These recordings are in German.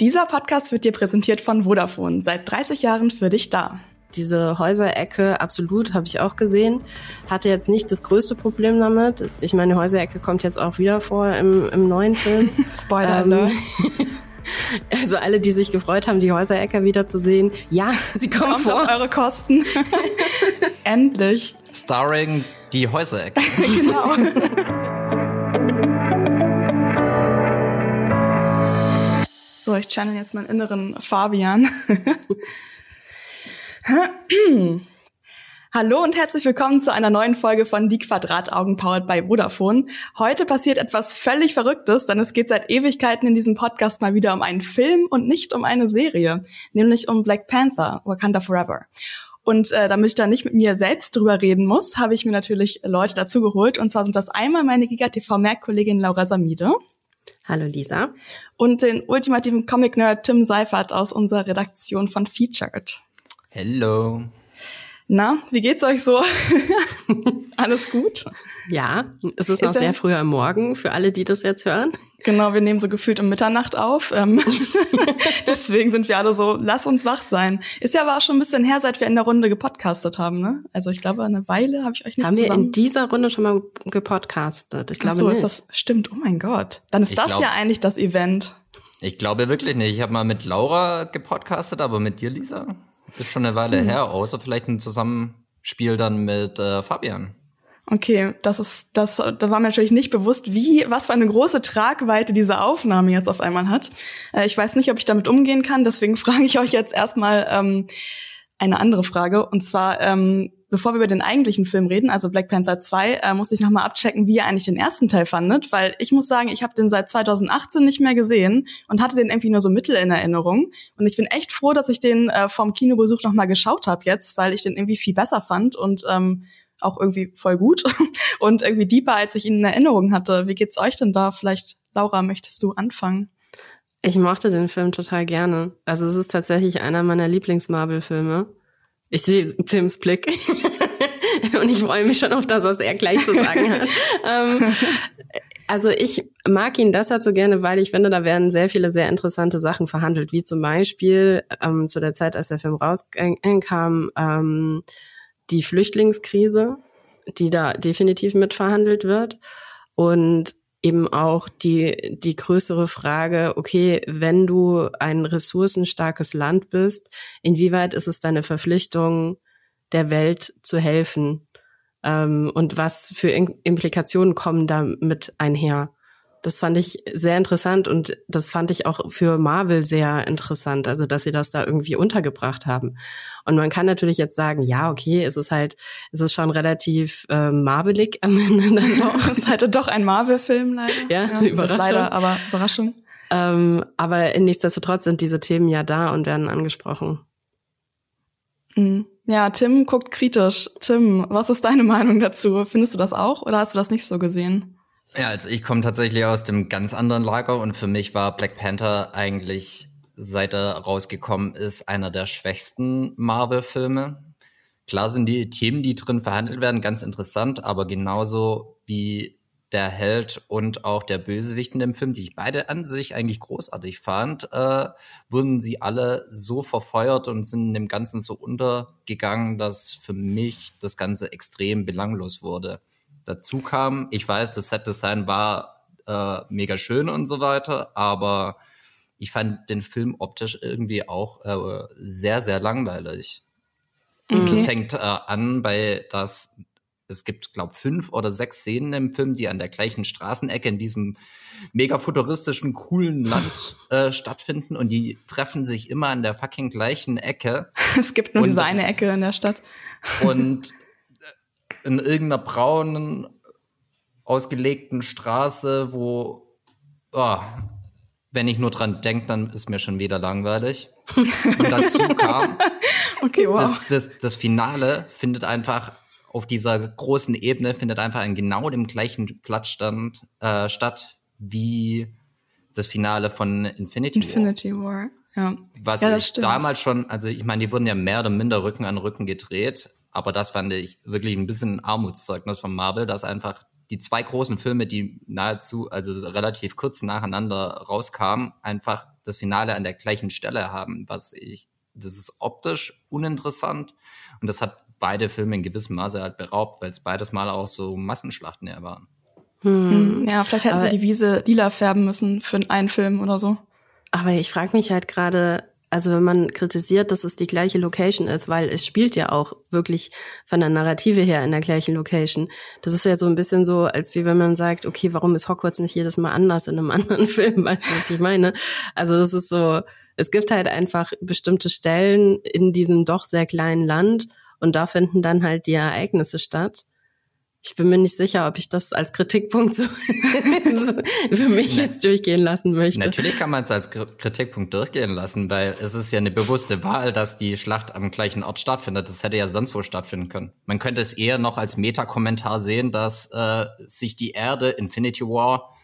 Dieser Podcast wird dir präsentiert von Vodafone, seit 30 Jahren für dich da. Diese Häuserecke, absolut, habe ich auch gesehen. Hatte jetzt nicht das größte Problem damit. Ich meine, Häuserecke kommt jetzt auch wieder vor im, im neuen Film. Spoiler ähm, Also alle, die sich gefreut haben, die Häuserecke wiederzusehen. Ja, sie kommen Kommt vor. auf eure Kosten. Endlich. Starring die Häuserecke. genau. So, ich channel jetzt meinen inneren Fabian. Hallo und herzlich willkommen zu einer neuen Folge von Die Quadrataugen powered by Vodafone. Heute passiert etwas völlig Verrücktes, denn es geht seit Ewigkeiten in diesem Podcast mal wieder um einen Film und nicht um eine Serie, nämlich um Black Panther, Wakanda Forever. Und äh, damit ich da nicht mit mir selbst drüber reden muss, habe ich mir natürlich Leute dazu geholt. Und zwar sind das einmal meine GigaTV-Merk-Kollegin Laura Samide. Hallo Lisa. Und den ultimativen Comic-Nerd Tim Seifert aus unserer Redaktion von Featured. Hello. Na, wie geht's euch so? Alles gut? Ja, es ist noch ist sehr früh am Morgen für alle, die das jetzt hören. Genau, wir nehmen so gefühlt um Mitternacht auf. Ähm, deswegen sind wir alle so, lass uns wach sein. Ist ja aber auch schon ein bisschen her, seit wir in der Runde gepodcastet haben, ne? Also ich glaube, eine Weile habe ich euch nicht Haben zusammen... wir in dieser Runde schon mal gepodcastet? Ich glaube Ach so, nicht. ist das stimmt. Oh mein Gott. Dann ist Ich das glaub- ja eigentlich das Event. Ich glaube wirklich nicht. Ich habe mal mit Laura gepodcastet, aber mit dir, Lisa, ist schon eine Weile her, außer vielleicht ein Zusammenspiel dann mit äh, Fabian. Okay, das ist, das, da war mir natürlich nicht bewusst, wie, was für eine große Tragweite diese Aufnahme jetzt auf einmal hat. Äh, ich weiß nicht, ob ich damit umgehen kann, deswegen frage ich euch jetzt erstmal ähm, eine andere Frage. Und zwar, ähm, bevor wir über den eigentlichen Film reden, also Black Panther 2, äh, muss ich nochmal abchecken, wie ihr eigentlich den ersten Teil fandet, weil ich muss sagen, ich habe den seit 2018 nicht mehr gesehen und hatte den irgendwie nur so mittel in Erinnerung. Und ich bin echt froh, dass ich den äh, vom Kinobesuch nochmal geschaut habe jetzt, weil ich den irgendwie viel besser fand und ähm, auch irgendwie voll gut und irgendwie deeper, als ich ihn in Erinnerung hatte. Wie geht's euch denn da? Vielleicht, Laura, möchtest du anfangen? Ich mochte den Film total gerne. Also es ist tatsächlich einer meiner Lieblings-Marvel-Filme. Ich sehe Tims Blick. Und ich freue mich schon auf das, was er gleich zu sagen hat. ähm, also ich mag ihn deshalb so gerne, weil ich finde, da werden sehr viele sehr interessante Sachen verhandelt, wie zum Beispiel ähm, zu der Zeit, als der Film rauskam, ähm, die Flüchtlingskrise, die da definitiv mitverhandelt wird und eben auch die, die größere Frage, okay, wenn du ein ressourcenstarkes Land bist, inwieweit ist es deine Verpflichtung, der Welt zu helfen? Ähm, und was für Implikationen kommen damit einher? Das fand ich sehr interessant und das fand ich auch für Marvel sehr interessant, also dass sie das da irgendwie untergebracht haben. Und man kann natürlich jetzt sagen, ja, okay, es ist halt, es ist schon relativ äh, Marvelig am Ende dann auch. Ist halt doch ein Marvel-Film leider. Ja, ist Überraschung. leider, aber Überraschung. Ähm, aber nichtsdestotrotz sind diese Themen ja da und werden angesprochen. Mhm. Ja, Tim guckt kritisch. Tim, was ist deine Meinung dazu? Findest du das auch oder hast du das nicht so gesehen? Ja, also ich komme tatsächlich aus dem ganz anderen Lager und für mich war Black Panther eigentlich, seit er rausgekommen ist, einer der schwächsten Marvel-Filme. Klar sind die Themen, die drin verhandelt werden, ganz interessant, aber genauso wie der Held und auch der Bösewicht in dem Film, die ich beide an sich eigentlich großartig fand, äh, wurden sie alle so verfeuert und sind in dem Ganzen so untergegangen, dass für mich das Ganze extrem belanglos wurde. Dazu kam, ich weiß, das Set-Design war äh, mega schön und so weiter, aber ich fand den Film optisch irgendwie auch äh, sehr, sehr langweilig. Okay. Das fängt äh, an bei das es gibt, glaube fünf oder sechs Szenen im Film, die an der gleichen Straßenecke in diesem mega futuristischen, coolen Land äh, stattfinden und die treffen sich immer an der fucking gleichen Ecke Es gibt nur Und- diese eine Ecke in der Stadt. und in irgendeiner braunen, ausgelegten Straße, wo, oh, wenn ich nur dran denke, dann ist mir schon wieder langweilig. Und dazu kam, Okay, wow. das, das, das Finale findet einfach auf dieser großen Ebene, findet einfach an genau dem gleichen Platz stand, äh, statt wie das Finale von Infinity, War. Infinity War. Ja. Was Ja, ich stimmt. damals schon, also ich meine, die wurden ja mehr oder minder Rücken an Rücken gedreht, aber das fand ich wirklich ein bisschen ein Armutszeugnis von Marvel, dass einfach die zwei großen Filme, die nahezu, also relativ kurz nacheinander rauskamen, einfach das Finale an der gleichen Stelle haben, was ich, das ist optisch uninteressant und das hat beide Filme in gewissem Maße halt beraubt, weil es beides mal auch so Massenschlachten eher waren. Hm. Ja, vielleicht hätten aber sie die Wiese lila färben müssen für einen Film oder so. Aber ich frage mich halt gerade, also wenn man kritisiert, dass es die gleiche Location ist, weil es spielt ja auch wirklich von der Narrative her in der gleichen Location. Das ist ja so ein bisschen so, als wie wenn man sagt, okay, warum ist Hogwarts nicht jedes Mal anders in einem anderen Film? Weißt du, was ich meine? Also das ist so, es gibt halt einfach bestimmte Stellen in diesem doch sehr kleinen Land und da finden dann halt die Ereignisse statt ich bin mir nicht sicher, ob ich das als Kritikpunkt so, für mich jetzt durchgehen lassen möchte. Natürlich kann man es als Kritikpunkt durchgehen lassen, weil es ist ja eine bewusste Wahl, dass die Schlacht am gleichen Ort stattfindet. Das hätte ja sonst wo stattfinden können. Man könnte es eher noch als Metakommentar sehen, dass äh, sich die Erde Infinity War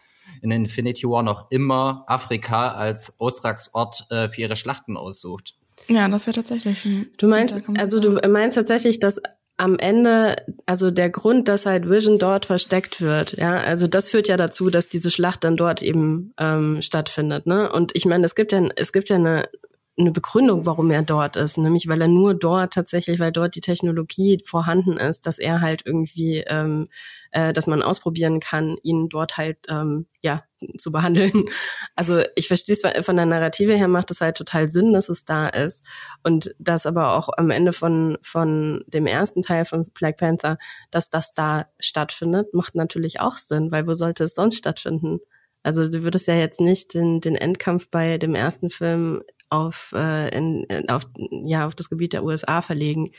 in Infinity War noch immer Afrika als Austragsort äh, für ihre Schlachten aussucht. Ja, das wäre tatsächlich. Ein du meinst, also du meinst tatsächlich, dass am Ende, also der Grund, dass halt Vision dort versteckt wird, ja, also das führt ja dazu, dass diese Schlacht dann dort eben ähm, stattfindet, ne? Und ich meine, es gibt ja, es gibt ja eine, eine Begründung, warum er dort ist, nämlich weil er nur dort tatsächlich, weil dort die Technologie vorhanden ist, dass er halt irgendwie, ähm, äh, dass man ausprobieren kann, ihn dort halt ähm, ja zu behandeln. Also ich verstehe es von der Narrative her macht es halt total Sinn, dass es da ist und das aber auch am Ende von von dem ersten Teil von Black Panther, dass das da stattfindet, macht natürlich auch Sinn, weil wo sollte es sonst stattfinden? Also du würdest ja jetzt nicht den, den Endkampf bei dem ersten Film auf, äh, in, auf, ja, auf das Gebiet der USA verlegen.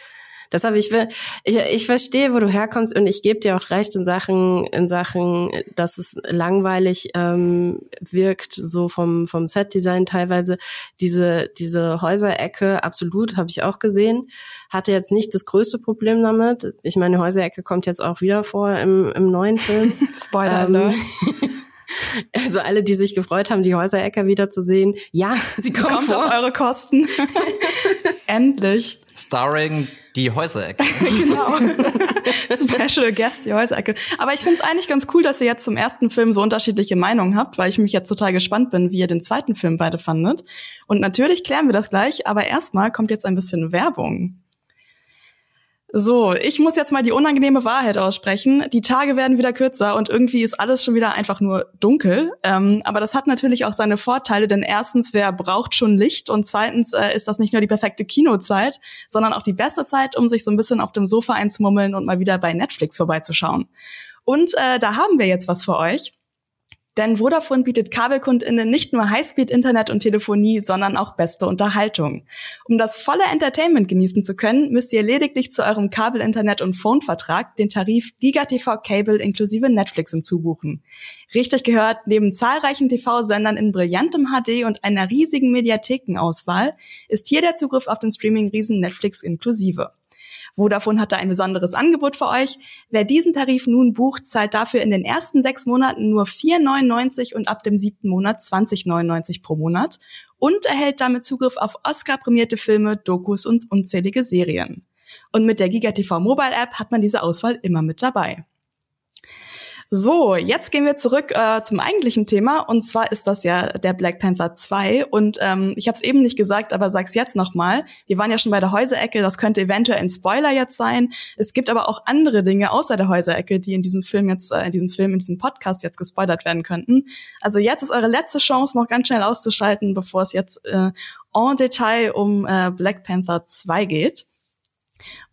Deshalb, ich will, ich, ich verstehe, wo du herkommst und ich gebe dir auch recht in Sachen, in Sachen, dass es langweilig ähm, wirkt, so vom, vom Set-Design teilweise. Diese, diese Häuserecke, absolut, habe ich auch gesehen. Hatte jetzt nicht das größte Problem damit. Ich meine, Häuserecke kommt jetzt auch wieder vor im, im neuen Film. Spoiler, ähm, ne? Also alle, die sich gefreut haben, die Häuserecker wiederzusehen, ja, sie kommen Kommt vor. auf eure Kosten. Endlich. Starring die Häuserecke. genau. Special Guest, die Häuserecke. Aber ich finde es eigentlich ganz cool, dass ihr jetzt zum ersten Film so unterschiedliche Meinungen habt, weil ich mich jetzt total gespannt bin, wie ihr den zweiten Film beide fandet. Und natürlich klären wir das gleich, aber erstmal kommt jetzt ein bisschen Werbung. So, ich muss jetzt mal die unangenehme Wahrheit aussprechen. Die Tage werden wieder kürzer und irgendwie ist alles schon wieder einfach nur dunkel. Ähm, aber das hat natürlich auch seine Vorteile, denn erstens, wer braucht schon Licht? Und zweitens äh, ist das nicht nur die perfekte Kinozeit, sondern auch die beste Zeit, um sich so ein bisschen auf dem Sofa einzumummeln und mal wieder bei Netflix vorbeizuschauen. Und äh, da haben wir jetzt was für euch. Denn Vodafone bietet KabelkundInnen nicht nur Highspeed-Internet und Telefonie, sondern auch beste Unterhaltung. Um das volle Entertainment genießen zu können, müsst ihr lediglich zu eurem Kabel-Internet- und Phone-Vertrag den Tarif GigaTV Cable inklusive Netflix hinzubuchen. Richtig gehört, neben zahlreichen TV-Sendern in brillantem HD und einer riesigen Mediathekenauswahl ist hier der Zugriff auf den Streaming-Riesen Netflix inklusive. Vodafone hat da ein besonderes Angebot für euch. Wer diesen Tarif nun bucht, zahlt dafür in den ersten sechs Monaten nur 4,99 und ab dem siebten Monat 20,99 pro Monat und erhält damit Zugriff auf Oscar-prämierte Filme, Dokus und unzählige Serien. Und mit der GigaTV Mobile App hat man diese Auswahl immer mit dabei. So, jetzt gehen wir zurück äh, zum eigentlichen Thema und zwar ist das ja der Black Panther 2 und ähm, ich habe es eben nicht gesagt, aber sag's jetzt nochmal. Wir waren ja schon bei der Häuserecke, das könnte eventuell ein Spoiler jetzt sein. Es gibt aber auch andere Dinge außer der Häuserecke, die in diesem Film jetzt, äh, in diesem Film, in diesem Podcast jetzt gespoilert werden könnten. Also jetzt ist eure letzte Chance, noch ganz schnell auszuschalten, bevor es jetzt äh, en Detail um äh, Black Panther 2 geht.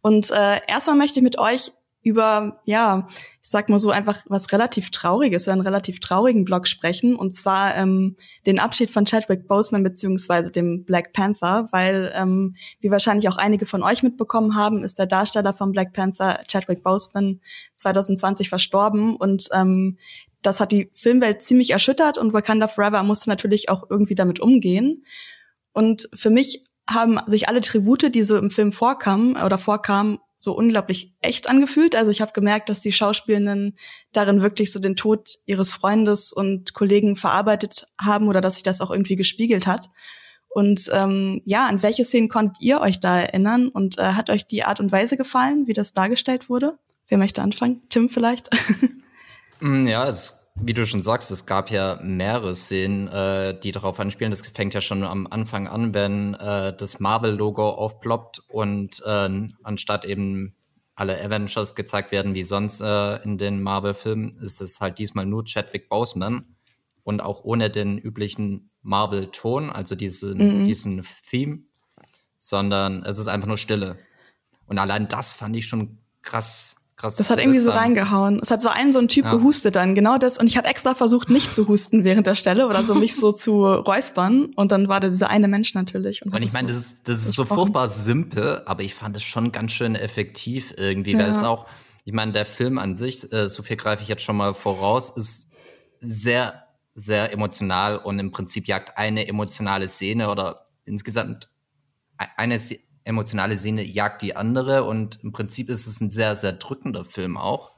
Und äh, erstmal möchte ich mit euch über, ja, ich sag mal so einfach was relativ Trauriges, einen relativ traurigen Blog sprechen, und zwar ähm, den Abschied von Chadwick Boseman beziehungsweise dem Black Panther, weil, ähm, wie wahrscheinlich auch einige von euch mitbekommen haben, ist der Darsteller von Black Panther, Chadwick Boseman, 2020 verstorben und ähm, das hat die Filmwelt ziemlich erschüttert und Wakanda Forever musste natürlich auch irgendwie damit umgehen. Und für mich haben sich alle Tribute, die so im Film vorkamen oder vorkamen, so unglaublich echt angefühlt. Also ich habe gemerkt, dass die Schauspielenden darin wirklich so den Tod ihres Freundes und Kollegen verarbeitet haben oder dass sich das auch irgendwie gespiegelt hat. Und ähm, ja, an welche Szenen konntet ihr euch da erinnern? Und äh, hat euch die Art und Weise gefallen, wie das dargestellt wurde? Wer möchte anfangen? Tim vielleicht? Mm, ja, es, wie du schon sagst, es gab ja mehrere Szenen, äh, die darauf anspielen. Das fängt ja schon am Anfang an, wenn äh, das Marvel-Logo aufploppt und äh, anstatt eben alle Avengers gezeigt werden wie sonst äh, in den Marvel-Filmen, ist es halt diesmal nur Chadwick Boseman und auch ohne den üblichen Marvel-Ton, also diesen, mhm. diesen Theme, sondern es ist einfach nur Stille. Und allein das fand ich schon krass. Krass das hat irgendwie so reingehauen. Es hat so einen so ein Typ ja. gehustet dann, genau das. Und ich habe extra versucht, nicht zu husten während der Stelle oder so mich so zu räuspern. Und dann war da dieser eine Mensch natürlich. Und, und ich meine, das ist, das ist so furchtbar simpel, aber ich fand es schon ganz schön effektiv irgendwie, ja. weil es auch, ich meine, der Film an sich, äh, so viel greife ich jetzt schon mal voraus, ist sehr, sehr emotional und im Prinzip jagt eine emotionale Szene oder insgesamt e-, eine emotionale Szene jagt die andere und im Prinzip ist es ein sehr, sehr drückender Film auch.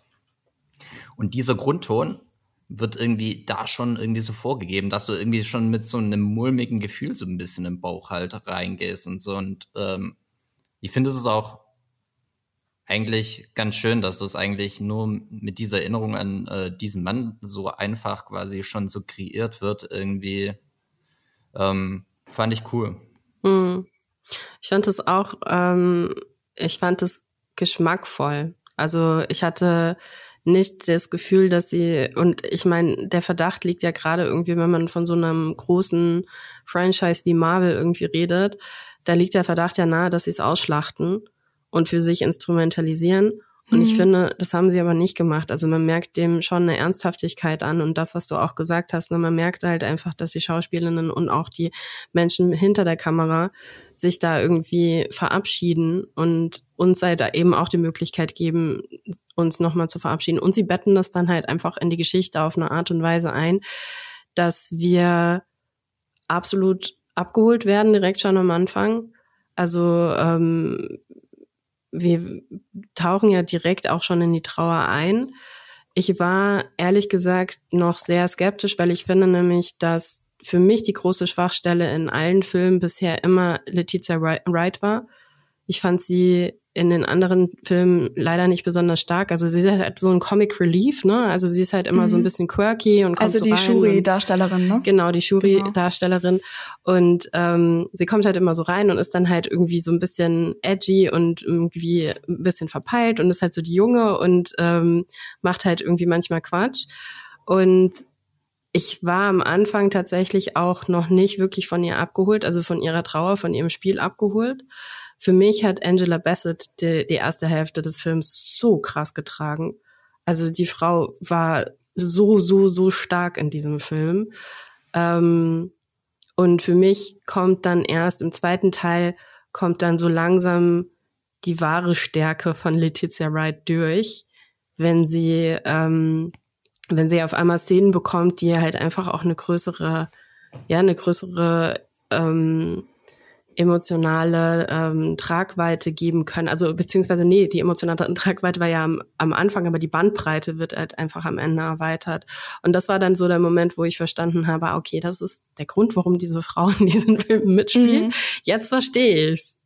Und dieser Grundton wird irgendwie da schon irgendwie so vorgegeben, dass du irgendwie schon mit so einem mulmigen Gefühl so ein bisschen im Bauch halt reingehst und so. Und ähm, ich finde, es ist auch eigentlich ganz schön, dass das eigentlich nur mit dieser Erinnerung an äh, diesen Mann so einfach quasi schon so kreiert wird. Irgendwie ähm, fand ich cool. Mhm. Ich fand es auch, ähm, ich fand es geschmackvoll. Also ich hatte nicht das Gefühl, dass sie, und ich meine, der Verdacht liegt ja gerade irgendwie, wenn man von so einem großen Franchise wie Marvel irgendwie redet, da liegt der Verdacht ja nahe, dass sie es ausschlachten und für sich instrumentalisieren. Und mhm. ich finde, das haben sie aber nicht gemacht. Also man merkt dem schon eine Ernsthaftigkeit an und das, was du auch gesagt hast, ne, man merkt halt einfach, dass die Schauspielerinnen und auch die Menschen hinter der Kamera sich da irgendwie verabschieden und uns sei da eben auch die Möglichkeit geben, uns nochmal zu verabschieden. Und sie betten das dann halt einfach in die Geschichte auf eine Art und Weise ein, dass wir absolut abgeholt werden, direkt schon am Anfang. Also ähm, wir tauchen ja direkt auch schon in die Trauer ein. Ich war ehrlich gesagt noch sehr skeptisch, weil ich finde nämlich, dass für mich die große Schwachstelle in allen Filmen bisher immer Letizia Wright war. Ich fand sie in den anderen Filmen leider nicht besonders stark. Also sie ist halt so ein Comic Relief, ne? Also sie ist halt immer mhm. so ein mhm. bisschen quirky und kommt Also so die Shuri-Darstellerin, ne? Genau, die Shuri-Darstellerin. Genau. Und ähm, sie kommt halt immer so rein und ist dann halt irgendwie so ein bisschen edgy und irgendwie ein bisschen verpeilt und ist halt so die Junge und ähm, macht halt irgendwie manchmal Quatsch. Und ich war am Anfang tatsächlich auch noch nicht wirklich von ihr abgeholt, also von ihrer Trauer, von ihrem Spiel abgeholt. Für mich hat Angela Bassett die, die erste Hälfte des Films so krass getragen. Also die Frau war so, so, so stark in diesem Film. Ähm, und für mich kommt dann erst im zweiten Teil, kommt dann so langsam die wahre Stärke von Letizia Wright durch, wenn sie, ähm, wenn sie auf einmal Szenen bekommt, die halt einfach auch eine größere, ja, eine größere ähm, emotionale ähm, Tragweite geben können. Also beziehungsweise nee, die emotionale Tragweite war ja am, am Anfang, aber die Bandbreite wird halt einfach am Ende erweitert. Und das war dann so der Moment, wo ich verstanden habe, ah, okay, das ist der Grund, warum diese Frau in diesen Filmen mitspielt. Mhm. Jetzt verstehe ich's.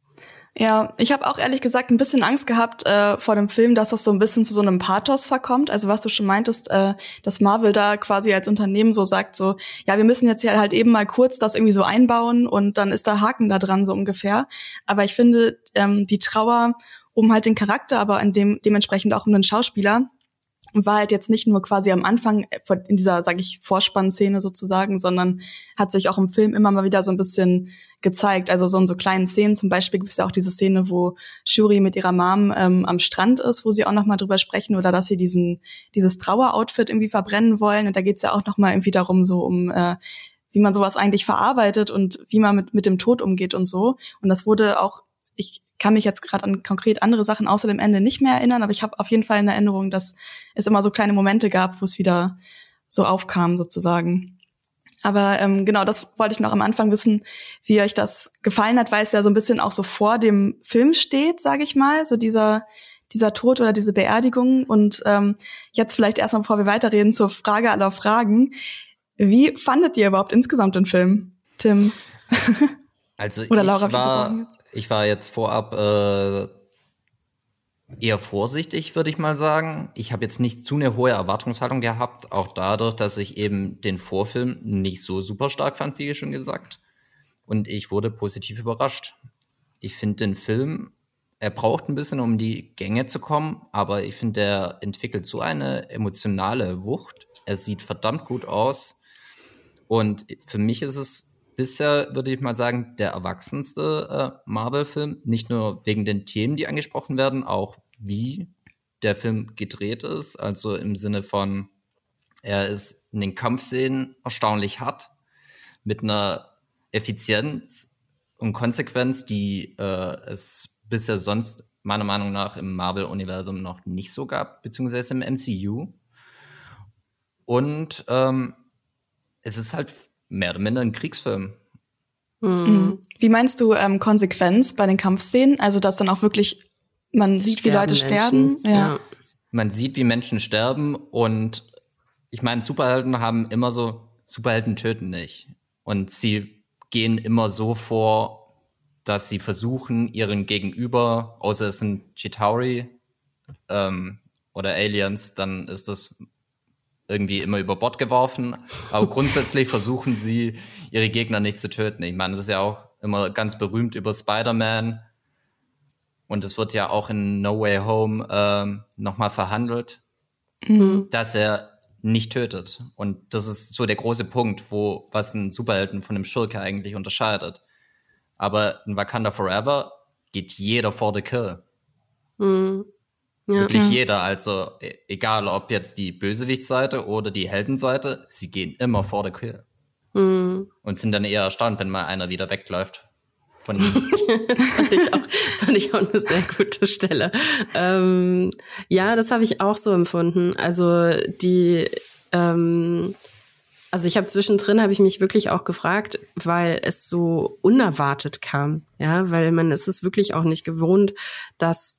Ja, ich habe auch ehrlich gesagt ein bisschen Angst gehabt äh, vor dem Film, dass das so ein bisschen zu so einem Pathos verkommt. Also was du schon meintest, äh, dass Marvel da quasi als Unternehmen so sagt, so, ja, wir müssen jetzt hier halt eben mal kurz das irgendwie so einbauen und dann ist da Haken da dran, so ungefähr. Aber ich finde, ähm, die Trauer um halt den Charakter, aber in dem, dementsprechend auch um den Schauspieler, und war halt jetzt nicht nur quasi am Anfang äh, in dieser, sage ich, Vorspannszene sozusagen, sondern hat sich auch im Film immer mal wieder so ein bisschen gezeigt. Also so in so kleinen Szenen, zum Beispiel gibt es ja auch diese Szene, wo Shuri mit ihrer Mom ähm, am Strand ist, wo sie auch noch mal drüber sprechen oder dass sie diesen dieses Traueroutfit irgendwie verbrennen wollen. Und da geht's ja auch noch mal irgendwie darum, so um äh, wie man sowas eigentlich verarbeitet und wie man mit, mit dem Tod umgeht und so. Und das wurde auch, ich kann mich jetzt gerade an konkret andere Sachen außer dem Ende nicht mehr erinnern, aber ich habe auf jeden Fall in Erinnerung, dass es immer so kleine Momente gab, wo es wieder so aufkam sozusagen. Aber ähm, genau, das wollte ich noch am Anfang wissen, wie euch das gefallen hat, weil es ja so ein bisschen auch so vor dem Film steht, sage ich mal, so dieser dieser Tod oder diese Beerdigung. Und ähm, jetzt vielleicht erstmal, bevor wir weiterreden, zur Frage aller Fragen. Wie fandet ihr überhaupt insgesamt den Film, Tim? Also Oder Laura, ich war, ich war jetzt vorab äh, eher vorsichtig, würde ich mal sagen. Ich habe jetzt nicht zu eine hohe Erwartungshaltung gehabt, auch dadurch, dass ich eben den Vorfilm nicht so super stark fand, wie schon gesagt. Und ich wurde positiv überrascht. Ich finde den Film, er braucht ein bisschen, um die Gänge zu kommen, aber ich finde, er entwickelt so eine emotionale Wucht. Er sieht verdammt gut aus. Und für mich ist es bisher, würde ich mal sagen, der erwachsenste äh, Marvel-Film. Nicht nur wegen den Themen, die angesprochen werden, auch wie der Film gedreht ist. Also im Sinne von, er ist in den Kampfszenen erstaunlich hart, mit einer Effizienz und Konsequenz, die äh, es bisher sonst meiner Meinung nach im Marvel-Universum noch nicht so gab, beziehungsweise im MCU. Und ähm, es ist halt mehr oder minder ein Kriegsfilm. Mhm. Wie meinst du ähm, Konsequenz bei den Kampfszenen? Also, dass dann auch wirklich man sieht, sterben wie Leute Menschen. sterben. Ja. ja. Man sieht, wie Menschen sterben und ich meine, Superhelden haben immer so, Superhelden töten nicht. Und sie gehen immer so vor, dass sie versuchen, ihren Gegenüber, außer es sind Chitauri ähm, oder Aliens, dann ist das irgendwie immer über Bord geworfen. Aber grundsätzlich versuchen sie, ihre Gegner nicht zu töten. Ich meine, es ist ja auch immer ganz berühmt über Spider-Man. Und es wird ja auch in No Way Home ähm, nochmal verhandelt, mhm. dass er nicht tötet. Und das ist so der große Punkt, wo was ein Superhelden von einem Schurke eigentlich unterscheidet. Aber in Wakanda Forever geht jeder vor the kill. Mhm. Ja, Wirklich ja. jeder, also e, egal ob jetzt die Bösewichtsseite oder die Heldenseite, sie gehen immer vor der Kill. Mhm. Und sind dann eher erstaunt, wenn mal einer wieder wegläuft. Von das, fand ich auch, das fand ich auch eine sehr gute Stelle. Ähm, ja, das habe ich auch so empfunden. Also die, ähm, also ich habe zwischendrin habe ich mich wirklich auch gefragt, weil es so unerwartet kam, ja, weil man ist es wirklich auch nicht gewohnt, dass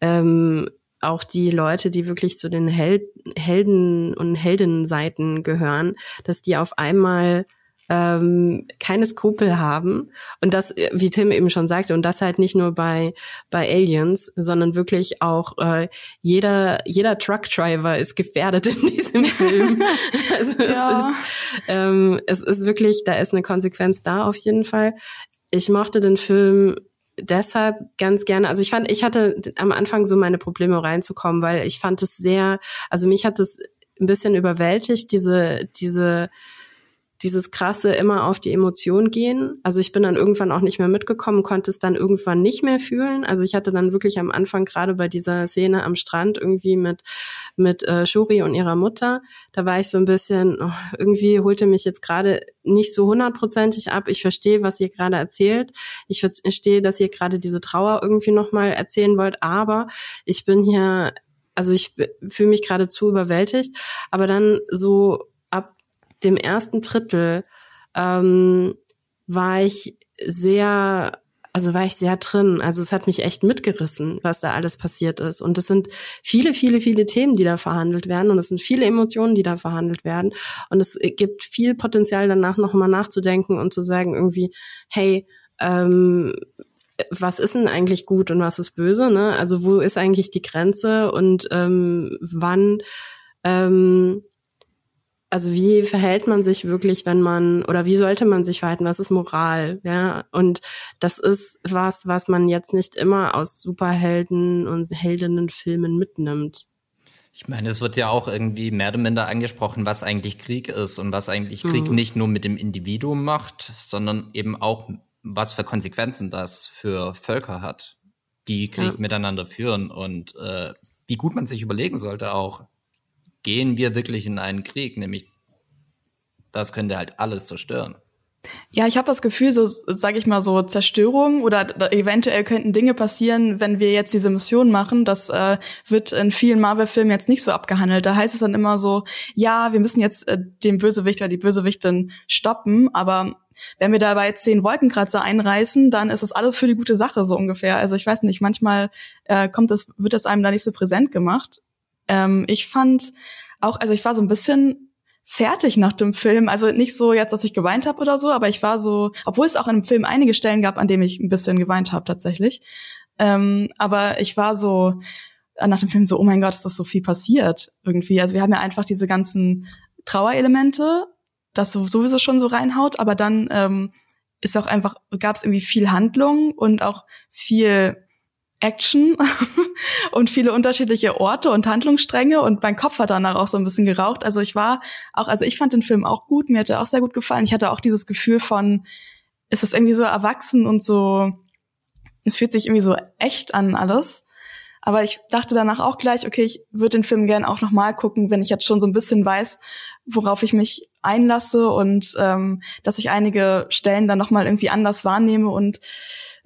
ähm, auch die Leute, die wirklich zu den Hel Helden und Heldinnenseiten gehören, dass die auf einmal ähm, keine Skrupel haben und das, wie Tim eben schon sagte, und das halt nicht nur bei bei Aliens, sondern wirklich auch äh, jeder jeder Truckdriver ist gefährdet in diesem Film. also ja. es, ist, ähm, es ist wirklich, da ist eine Konsequenz da auf jeden Fall. Ich mochte den Film deshalb ganz gerne, also ich fand, ich hatte am Anfang so meine Probleme reinzukommen, weil ich fand es sehr, also mich hat es ein bisschen überwältigt, diese, diese dieses krasse immer auf die Emotion gehen. Also ich bin dann irgendwann auch nicht mehr mitgekommen, konnte es dann irgendwann nicht mehr fühlen. Also ich hatte dann wirklich am Anfang gerade bei dieser Szene am Strand irgendwie mit mit äh, Shuri und ihrer Mutter, da war ich so ein bisschen oh, irgendwie holte mich jetzt gerade nicht so hundertprozentig ab. Ich verstehe, was ihr gerade erzählt. Ich verstehe, dass ihr gerade diese Trauer irgendwie noch mal erzählen wollt, aber ich bin hier also ich fühle mich gerade zu überwältigt, aber dann so dem ersten Drittel ähm, war ich sehr, also war ich sehr drin. Also es hat mich echt mitgerissen, was da alles passiert ist. Und es sind viele, viele, viele Themen, die da verhandelt werden. Und es sind viele Emotionen, die da verhandelt werden. Und es gibt viel Potenzial danach nochmal nachzudenken und zu sagen irgendwie, hey, ähm, was ist denn eigentlich gut und was ist böse? Ne? Also wo ist eigentlich die Grenze und ähm, wann ähm, also wie verhält man sich wirklich, wenn man oder wie sollte man sich verhalten? Was ist Moral? Ja, und das ist was, was man jetzt nicht immer aus Superhelden und Heldinnenfilmen mitnimmt. Ich meine, es wird ja auch irgendwie mehr oder minder angesprochen, was eigentlich Krieg ist und was eigentlich Krieg mhm. nicht nur mit dem Individuum macht, sondern eben auch, was für Konsequenzen das für Völker hat, die Krieg ja. miteinander führen und äh, wie gut man sich überlegen sollte auch, gehen wir wirklich in einen Krieg, nämlich das könnte halt alles zerstören. Ja, ich habe das Gefühl, so sage ich mal so Zerstörung oder eventuell könnten Dinge passieren, wenn wir jetzt diese Mission machen. Das äh, wird in vielen Marvel-Filmen jetzt nicht so abgehandelt. Da heißt es dann immer so, ja, wir müssen jetzt äh, den Bösewicht oder die Bösewichtin stoppen, aber wenn wir dabei zehn Wolkenkratzer einreißen, dann ist das alles für die gute Sache so ungefähr. Also ich weiß nicht, manchmal äh, kommt das, wird das einem da nicht so präsent gemacht. Ähm, ich fand auch, also ich war so ein bisschen fertig nach dem Film. Also nicht so jetzt, dass ich geweint habe oder so, aber ich war so, obwohl es auch in dem Film einige Stellen gab, an denen ich ein bisschen geweint habe tatsächlich. Ähm, aber ich war so, nach dem Film so, oh mein Gott, ist das so viel passiert irgendwie. Also wir haben ja einfach diese ganzen Trauerelemente, das sowieso schon so reinhaut, aber dann ähm, ist auch einfach, gab es irgendwie viel Handlung und auch viel Action und viele unterschiedliche Orte und Handlungsstränge und mein Kopf hat danach auch so ein bisschen geraucht. Also ich war auch, also ich fand den Film auch gut, mir hat er auch sehr gut gefallen. Ich hatte auch dieses Gefühl von, ist das irgendwie so erwachsen und so, es fühlt sich irgendwie so echt an alles. Aber ich dachte danach auch gleich, okay, ich würde den Film gern auch nochmal gucken, wenn ich jetzt schon so ein bisschen weiß, worauf ich mich einlasse und ähm, dass ich einige Stellen dann nochmal irgendwie anders wahrnehme und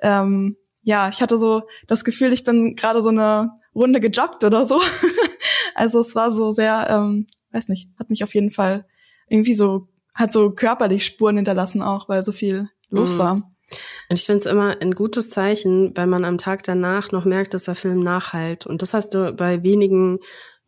ähm, ja, ich hatte so das Gefühl, ich bin gerade so eine Runde gejoggt oder so. also es war so sehr, ähm, weiß nicht, hat mich auf jeden Fall irgendwie so, hat so körperlich Spuren hinterlassen auch, weil so viel los mhm. war. Und ich finde es immer ein gutes Zeichen, wenn man am Tag danach noch merkt, dass der Film nachhalt. Und das hast du bei wenigen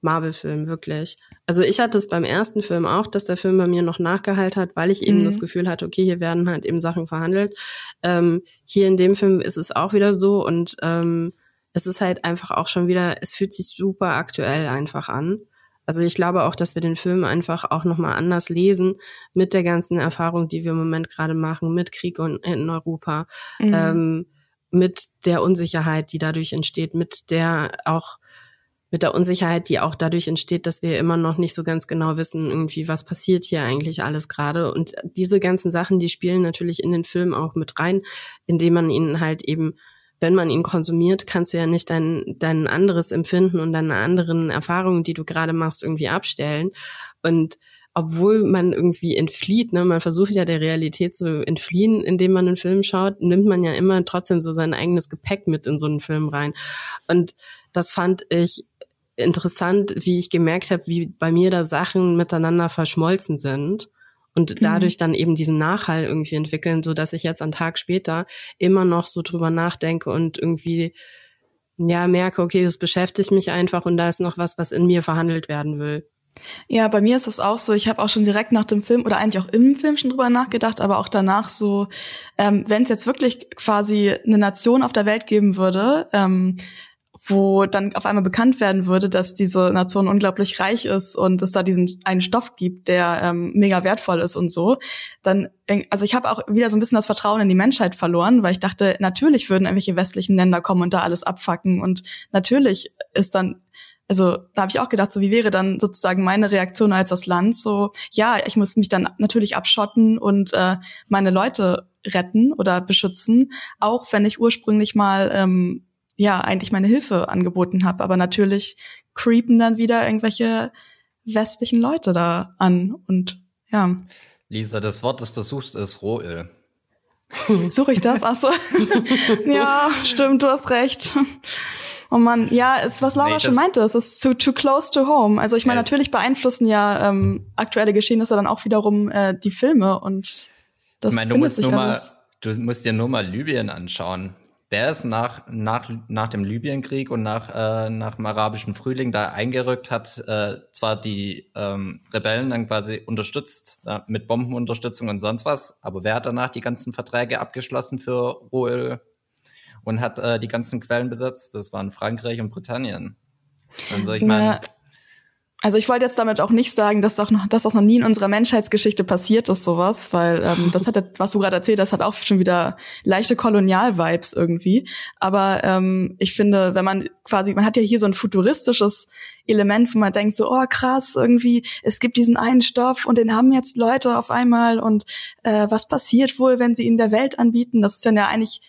Marvel-Filmen wirklich. Also ich hatte es beim ersten Film auch, dass der Film bei mir noch nachgehalten hat, weil ich eben mhm. das Gefühl hatte, okay, hier werden halt eben Sachen verhandelt. Ähm, hier in dem Film ist es auch wieder so und ähm, es ist halt einfach auch schon wieder, es fühlt sich super aktuell einfach an. Also ich glaube auch, dass wir den Film einfach auch nochmal anders lesen mit der ganzen Erfahrung, die wir im Moment gerade machen, mit Krieg in Europa, mhm. ähm, mit der Unsicherheit, die dadurch entsteht, mit der auch mit der Unsicherheit, die auch dadurch entsteht, dass wir immer noch nicht so ganz genau wissen, irgendwie, was passiert hier eigentlich alles gerade. Und diese ganzen Sachen, die spielen natürlich in den Film auch mit rein, indem man ihnen halt eben wenn man ihn konsumiert, kannst du ja nicht dein, dein anderes Empfinden und deine anderen Erfahrungen, die du gerade machst, irgendwie abstellen. Und obwohl man irgendwie entflieht, ne, man versucht ja der Realität zu entfliehen, indem man einen Film schaut, nimmt man ja immer trotzdem so sein eigenes Gepäck mit in so einen Film rein. Und das fand ich interessant, wie ich gemerkt habe, wie bei mir da Sachen miteinander verschmolzen sind und mhm. dadurch dann eben diesen Nachhall irgendwie entwickeln, so dass ich jetzt einen Tag später immer noch so drüber nachdenke und irgendwie ja merke, okay, das beschäftigt mich einfach und da ist noch was, was in mir verhandelt werden will. Ja, bei mir ist es auch so. Ich habe auch schon direkt nach dem Film oder eigentlich auch im Film schon drüber nachgedacht, aber auch danach so, ähm, wenn es jetzt wirklich quasi eine Nation auf der Welt geben würde, ähm, wo dann auf einmal bekannt werden würde, dass diese Nation unglaublich reich ist und es da diesen einen Stoff gibt, der ähm, mega wertvoll ist und so, dann, also ich habe auch wieder so ein bisschen das Vertrauen in die Menschheit verloren, weil ich dachte, natürlich würden irgendwelche westlichen Länder kommen und da alles abfacken und natürlich ist dann also da habe ich auch gedacht, so wie wäre dann sozusagen meine Reaktion als das Land? So, ja, ich muss mich dann natürlich abschotten und äh, meine Leute retten oder beschützen, auch wenn ich ursprünglich mal ähm, ja eigentlich meine Hilfe angeboten habe. Aber natürlich creepen dann wieder irgendwelche westlichen Leute da an und ja. Lisa, das Wort, das du suchst, ist Rohöl. Suche ich das? Ach so. ja, stimmt, du hast recht. Oh man, ja, ist was Laura nee, schon meinte, es ist too, too close to home. Also ich meine, natürlich beeinflussen ja ähm, aktuelle Geschehnisse dann auch wiederum äh, die Filme und das ich meine, du musst, nur mal, du musst dir nur mal Libyen anschauen der ist nach, nach, nach dem Libyenkrieg und nach, äh, nach dem arabischen Frühling da eingerückt, hat äh, zwar die ähm, Rebellen dann quasi unterstützt, äh, mit Bombenunterstützung und sonst was, aber wer hat danach die ganzen Verträge abgeschlossen für Rohöl und hat äh, die ganzen Quellen besetzt? Das waren Frankreich und Britannien. Also ich meine, also ich wollte jetzt damit auch nicht sagen, dass, doch noch, dass das noch nie in unserer Menschheitsgeschichte passiert ist, sowas, weil ähm, das hat, was du gerade erzählt hast, hat auch schon wieder leichte Kolonial-Vibes irgendwie. Aber ähm, ich finde, wenn man quasi, man hat ja hier so ein futuristisches Element, wo man denkt so, oh krass, irgendwie, es gibt diesen einen Stoff und den haben jetzt Leute auf einmal und äh, was passiert wohl, wenn sie ihn der Welt anbieten? Das ist dann ja eigentlich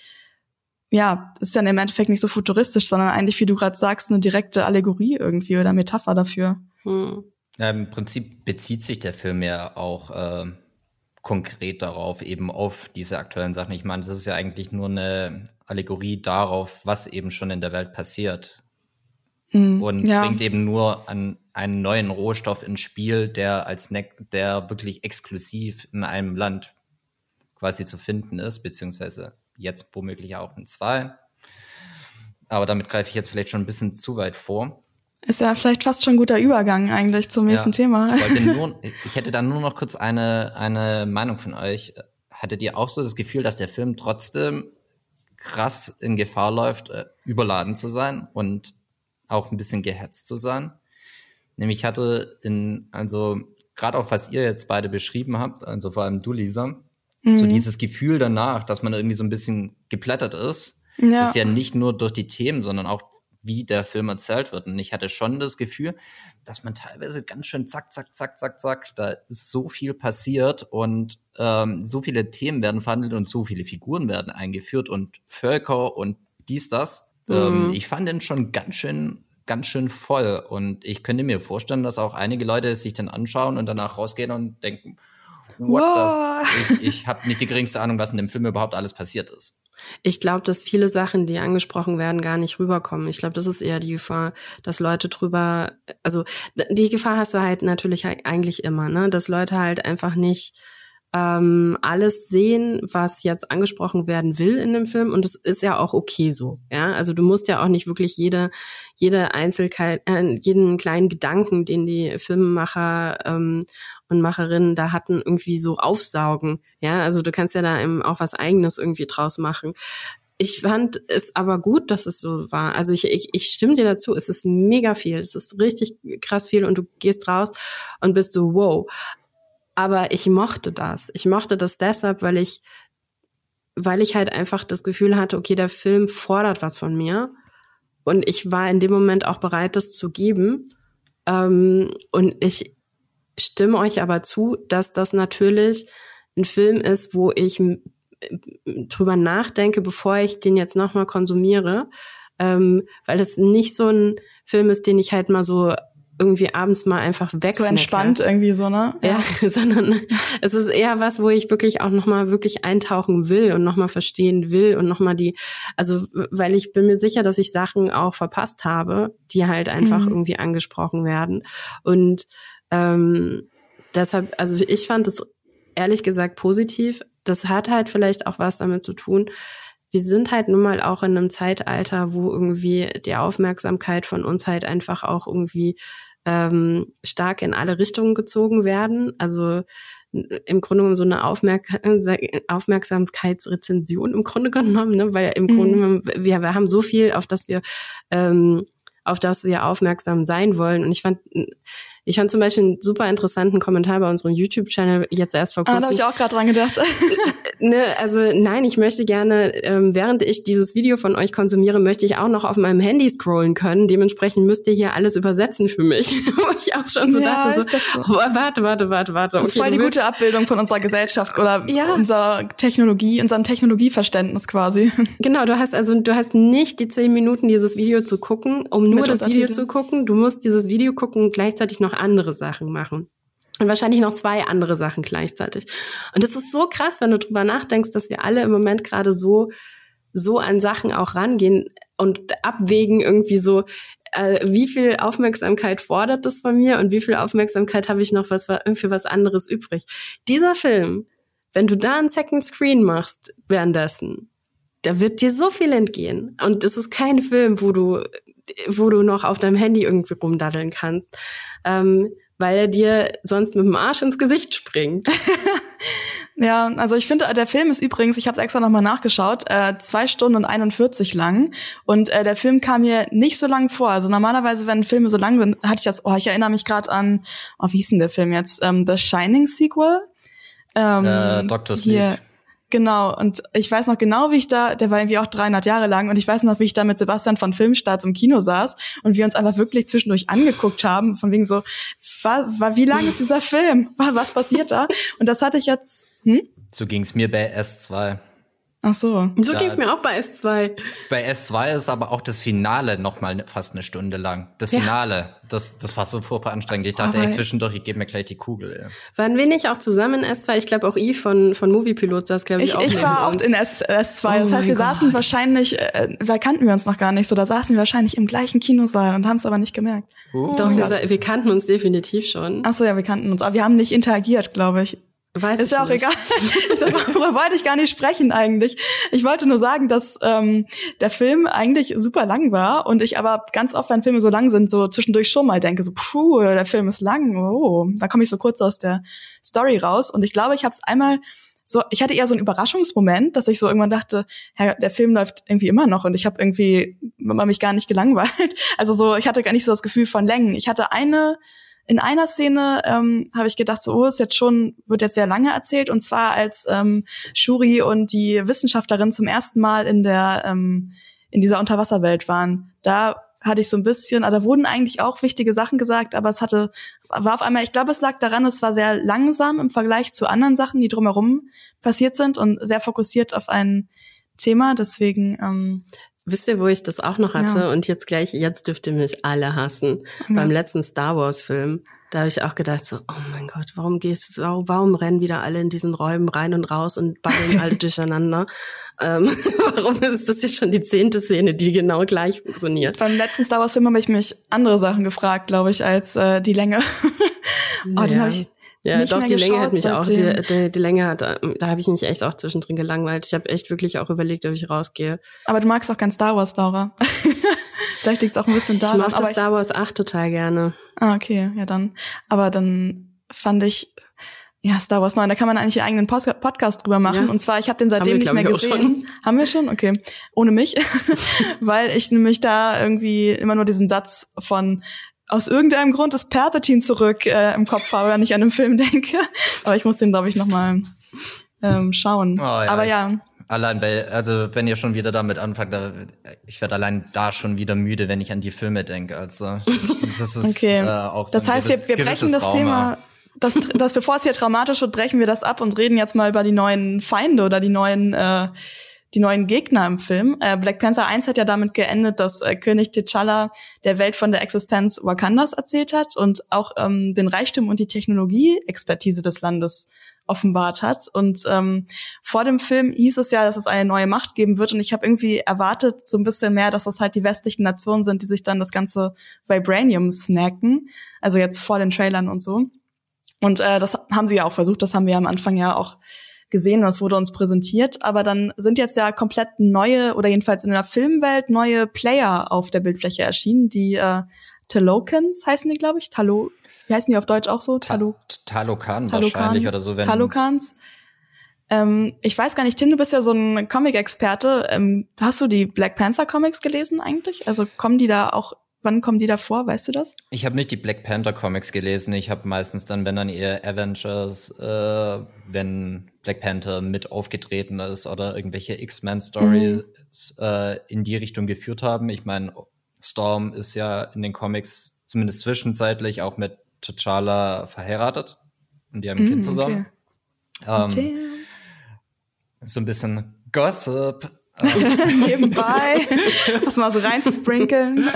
ja, ist dann im Endeffekt nicht so futuristisch, sondern eigentlich, wie du gerade sagst, eine direkte Allegorie irgendwie oder Metapher dafür. Hm. Ja, Im Prinzip bezieht sich der Film ja auch äh, konkret darauf, eben auf diese aktuellen Sachen. Ich meine, das ist ja eigentlich nur eine Allegorie darauf, was eben schon in der Welt passiert. Mhm, und ja. bringt eben nur an einen neuen Rohstoff ins Spiel, der als ne der wirklich exklusiv in einem Land quasi zu finden ist, beziehungsweise jetzt womöglich auch in zwei. Aber damit greife ich jetzt vielleicht schon ein bisschen zu weit vor. Ist ja vielleicht fast schon ein guter Übergang eigentlich zum nächsten ja, Thema. Ich, nur, ich hätte dann nur noch kurz eine, eine Meinung von euch. Hattet ihr auch so das Gefühl, dass der Film trotzdem krass in Gefahr läuft, äh, überladen zu sein und auch ein bisschen gehetzt zu sein. Nämlich hatte in, also gerade auch was ihr jetzt beide beschrieben habt, also vor allem du, Lisa, mhm. so dieses Gefühl danach, dass man irgendwie so ein bisschen geplättert ist. Ja. Ist ja nicht nur durch die Themen, sondern auch wie der Film erzählt wird. Und ich hatte schon das Gefühl, dass man teilweise ganz schön zack, zack, zack, zack, zack, da ist so viel passiert und ähm, so viele Themen werden verhandelt und so viele Figuren werden eingeführt und Völker und dies, das. Ähm, mhm. Ähm, ich fand den schon ganz schön ganz schön voll. Und ich könnte mir vorstellen, dass auch einige Leute sich dann anschauen und danach rausgehen und denken, what wow. the Ich, ich habe nicht die geringste Ahnung, was in dem Film überhaupt alles passiert ist. Ich glaube, dass viele Sachen, die angesprochen werden, gar nicht rüberkommen. Ich glaube, das ist eher die Gefahr, dass Leute drüber, also die Gefahr hast du halt natürlich eigentlich immer, ne, dass Leute halt einfach nicht ähm, alles sehen, was jetzt angesprochen werden will in dem Film. Und das ist ja auch okay so. Ja, also du musst ja auch nicht wirklich jede, jede Einzelkeit, äh, jeden kleinen Gedanken, den die Filmemacher ähm, und Macherinnen da hatten, irgendwie so aufsaugen. Ja, also du kannst ja da eben auch was eigenes irgendwie draus machen. Ich fand es aber gut, dass es so war. Also ich, ich, ich stimme dir dazu, es ist mega viel, es ist richtig krass viel und du gehst raus und bist so, wow. Aber ich mochte das. Ich mochte das deshalb, weil ich, weil ich halt einfach das Gefühl hatte, okay, der Film fordert was von mir. Und ich war in dem Moment auch bereit, das zu geben. Ähm, und ich stimme euch aber zu, dass das natürlich ein Film ist, wo ich drüber nachdenke, bevor ich den jetzt nochmal konsumiere. Ähm, weil es nicht so ein Film ist, den ich halt mal so irgendwie abends mal einfach weg. So entspannt irgendwie so, ne? Ja, ja sondern es ist eher was, wo ich wirklich auch nochmal wirklich eintauchen will und nochmal verstehen will und nochmal die, also weil ich bin mir sicher, dass ich Sachen auch verpasst habe, die halt einfach mhm. irgendwie angesprochen werden. Und ähm, deshalb, also ich fand es ehrlich gesagt positiv. Das hat halt vielleicht auch was damit zu tun, wir sind halt nun mal auch in einem Zeitalter, wo irgendwie die Aufmerksamkeit von uns halt einfach auch irgendwie ähm, stark in alle Richtungen gezogen werden. Also im Grunde genommen so eine Aufmerk Aufmerksamkeitsrezension im Grunde genommen, ne? weil im mhm. Grunde genommen, wir, wir haben so viel, auf das wir ähm, auf das wir aufmerksam sein wollen. Und ich fand ich fand zum Beispiel einen super interessanten Kommentar bei unserem YouTube-Channel jetzt erst vor kurzem. Ah, da habe ich auch gerade dran gedacht. ne, also nein, ich möchte gerne, ähm, während ich dieses Video von euch konsumiere, möchte ich auch noch auf meinem Handy scrollen können. Dementsprechend müsst ihr hier alles übersetzen für mich. Wo ich auch schon so ja, dachte, so, oh, warte, warte, warte, warte. Das ist voll die gute Abbildung von unserer Gesellschaft oder ja. unserer Technologie, unserem Technologieverständnis quasi. Genau, du hast also, du hast nicht die zehn Minuten dieses Video zu gucken, um nur Mit das Video zu gucken. Du musst dieses Video gucken und gleichzeitig noch andere Sachen machen. Und wahrscheinlich noch zwei andere Sachen gleichzeitig. Und es ist so krass, wenn du drüber nachdenkst, dass wir alle im Moment gerade so, so an Sachen auch rangehen und abwägen irgendwie so, äh, wie viel Aufmerksamkeit fordert das von mir und wie viel Aufmerksamkeit habe ich noch was für was anderes übrig. Dieser Film, wenn du da einen Second Screen machst währenddessen, da wird dir so viel entgehen. Und es ist kein Film, wo du wo du noch auf deinem Handy irgendwie rumdaddeln kannst, ähm, weil er dir sonst mit dem Arsch ins Gesicht springt. Ja, also ich finde, der Film ist übrigens, ich habe es extra nochmal nachgeschaut, äh, zwei Stunden und 41 lang. Und äh, der Film kam mir nicht so lang vor. Also normalerweise, wenn Filme so lang sind, hatte ich das, oh, ich erinnere mich gerade an, oh, wie hieß denn der Film jetzt? Ähm, The Shining Sequel. Ähm, äh, Dr. Sleep. Genau, und ich weiß noch genau, wie ich da, der war irgendwie auch 300 Jahre lang, und ich weiß noch, wie ich da mit Sebastian von Filmstarts im Kino saß und wir uns einfach wirklich zwischendurch angeguckt haben, von wegen so, war, war, wie lang ist dieser Film? Was passiert da? Und das hatte ich jetzt, hm? So ging's mir bei S2. Ach so. So ja, ging's mir auch bei S2. Bei S2 ist aber auch das Finale noch mal fast eine Stunde lang. Das Finale, ja. das, das war so furchtbar anstrengend. Ich dachte echt zwischendurch, ich gebe mir gleich die Kugel. Ja. Waren wir nicht auch zusammen in S2? Ich glaube auch I von, von Moviepilot saß, glaube ich, ich, auch Ich war auch in S, S2. Oh das heißt, wir Gott. saßen wahrscheinlich, äh, da kannten wir uns noch gar nicht so, da saßen wir wahrscheinlich im gleichen Kinosaal und haben es aber nicht gemerkt. Oh. Doch, wir, wir kannten uns definitiv schon. Ach so, ja, wir kannten uns. Aber wir haben nicht interagiert, glaube ich. Weiß ist ja auch nicht. egal. Darüber wollte ich gar nicht sprechen eigentlich. Ich wollte nur sagen, dass ähm, der Film eigentlich super lang war und ich aber ganz oft, wenn Filme so lang sind, so zwischendurch schon mal denke, so puh, der Film ist lang. Oh, da komme ich so kurz aus der Story raus. Und ich glaube, ich habe es einmal so, ich hatte eher so einen Überraschungsmoment, dass ich so irgendwann dachte, Herr, der Film läuft irgendwie immer noch und ich habe irgendwie mich gar nicht gelangweilt. Also so, ich hatte gar nicht so das Gefühl von Längen. Ich hatte eine in einer Szene ähm, habe ich gedacht, so, oh, ist jetzt schon, wird jetzt sehr lange erzählt, und zwar als ähm, Shuri und die Wissenschaftlerin zum ersten Mal in der ähm, in dieser Unterwasserwelt waren. Da hatte ich so ein bisschen, also da wurden eigentlich auch wichtige Sachen gesagt, aber es hatte, war auf einmal, ich glaube, es lag daran, es war sehr langsam im Vergleich zu anderen Sachen, die drumherum passiert sind und sehr fokussiert auf ein Thema. Deswegen ähm, Wisst ihr, wo ich das auch noch hatte? Ja. Und jetzt gleich, jetzt dürft ihr mich alle hassen. Ja. Beim letzten Star Wars Film, da habe ich auch gedacht so, oh mein Gott, warum geht's, warum, warum rennen wieder alle in diesen Räumen rein und raus und ballen alle durcheinander? Ähm, warum ist das jetzt schon die zehnte Szene, die genau gleich funktioniert? Beim letzten Star Wars Film habe ich mich andere Sachen gefragt, glaube ich, als äh, die Länge. oh, den habe ich ja, nicht doch, die Länge hat mich auch, die, die, die Länge hat, da habe ich mich echt auch zwischendrin gelangweilt. Ich habe echt wirklich auch überlegt, ob ich rausgehe. Aber du magst auch kein Star Wars, Laura. Vielleicht liegt es auch ein bisschen daran. Ich mag das Star Wars 8 total gerne. Ah, okay, ja dann. Aber dann fand ich, ja, Star Wars 9, da kann man eigentlich einen eigenen Post Podcast drüber machen. Ja. Und zwar, ich habe den seitdem wir, nicht mehr gesehen. Haben wir schon? Okay. Ohne mich. Weil ich nämlich da irgendwie immer nur diesen Satz von aus irgendeinem Grund ist Palpatine zurück äh, im Kopf habe, wenn ich an den Film denke. Aber ich muss den, glaube ich, noch mal ähm, schauen. Oh, ja, Aber ja. Allein bei, also wenn ihr schon wieder damit anfangt, da, ich werde allein da schon wieder müde, wenn ich an die Filme denke. Also das ist okay. äh, auch so Das heißt, gewiss, wir, wir brechen das Trauma. Thema, das, das, bevor es hier dramatisch wird, brechen wir das ab und reden jetzt mal über die neuen Feinde oder die neuen äh, die neuen Gegner im Film. Äh, Black Panther 1 hat ja damit geendet, dass äh, König T'Challa der Welt von der Existenz Wakandas erzählt hat und auch ähm, den Reichtum und die Technologie-Expertise des Landes offenbart hat. Und ähm, vor dem Film hieß es ja, dass es eine neue Macht geben wird. Und ich habe irgendwie erwartet so ein bisschen mehr, dass das halt die westlichen Nationen sind, die sich dann das ganze Vibranium snacken. Also jetzt vor den Trailern und so. Und äh, das haben sie ja auch versucht. Das haben wir am Anfang ja auch gesehen es wurde uns präsentiert. Aber dann sind jetzt ja komplett neue oder jedenfalls in der Filmwelt neue Player auf der Bildfläche erschienen, die äh, Talokans heißen die, glaube ich. Talo, wie heißen die auf Deutsch auch so? Talo Talokan, Talokan wahrscheinlich oder so. Wenn Talokans. Ähm, ich weiß gar nicht, Tim, du bist ja so ein Comic-Experte. Ähm, hast du die Black Panther Comics gelesen eigentlich? Also kommen die da auch Wann kommen die da vor? Weißt du das? Ich habe nicht die Black Panther Comics gelesen. Ich habe meistens dann, wenn dann eher Avengers, äh, wenn Black Panther mit aufgetreten ist oder irgendwelche X-Men Stories mhm. äh, in die Richtung geführt haben. Ich meine, Storm ist ja in den Comics zumindest zwischenzeitlich auch mit T'Challa verheiratet und die haben ein mhm, Kind zusammen. Okay. Ähm, so ein bisschen Gossip nebenbei, was mal so rein zu sprinkeln.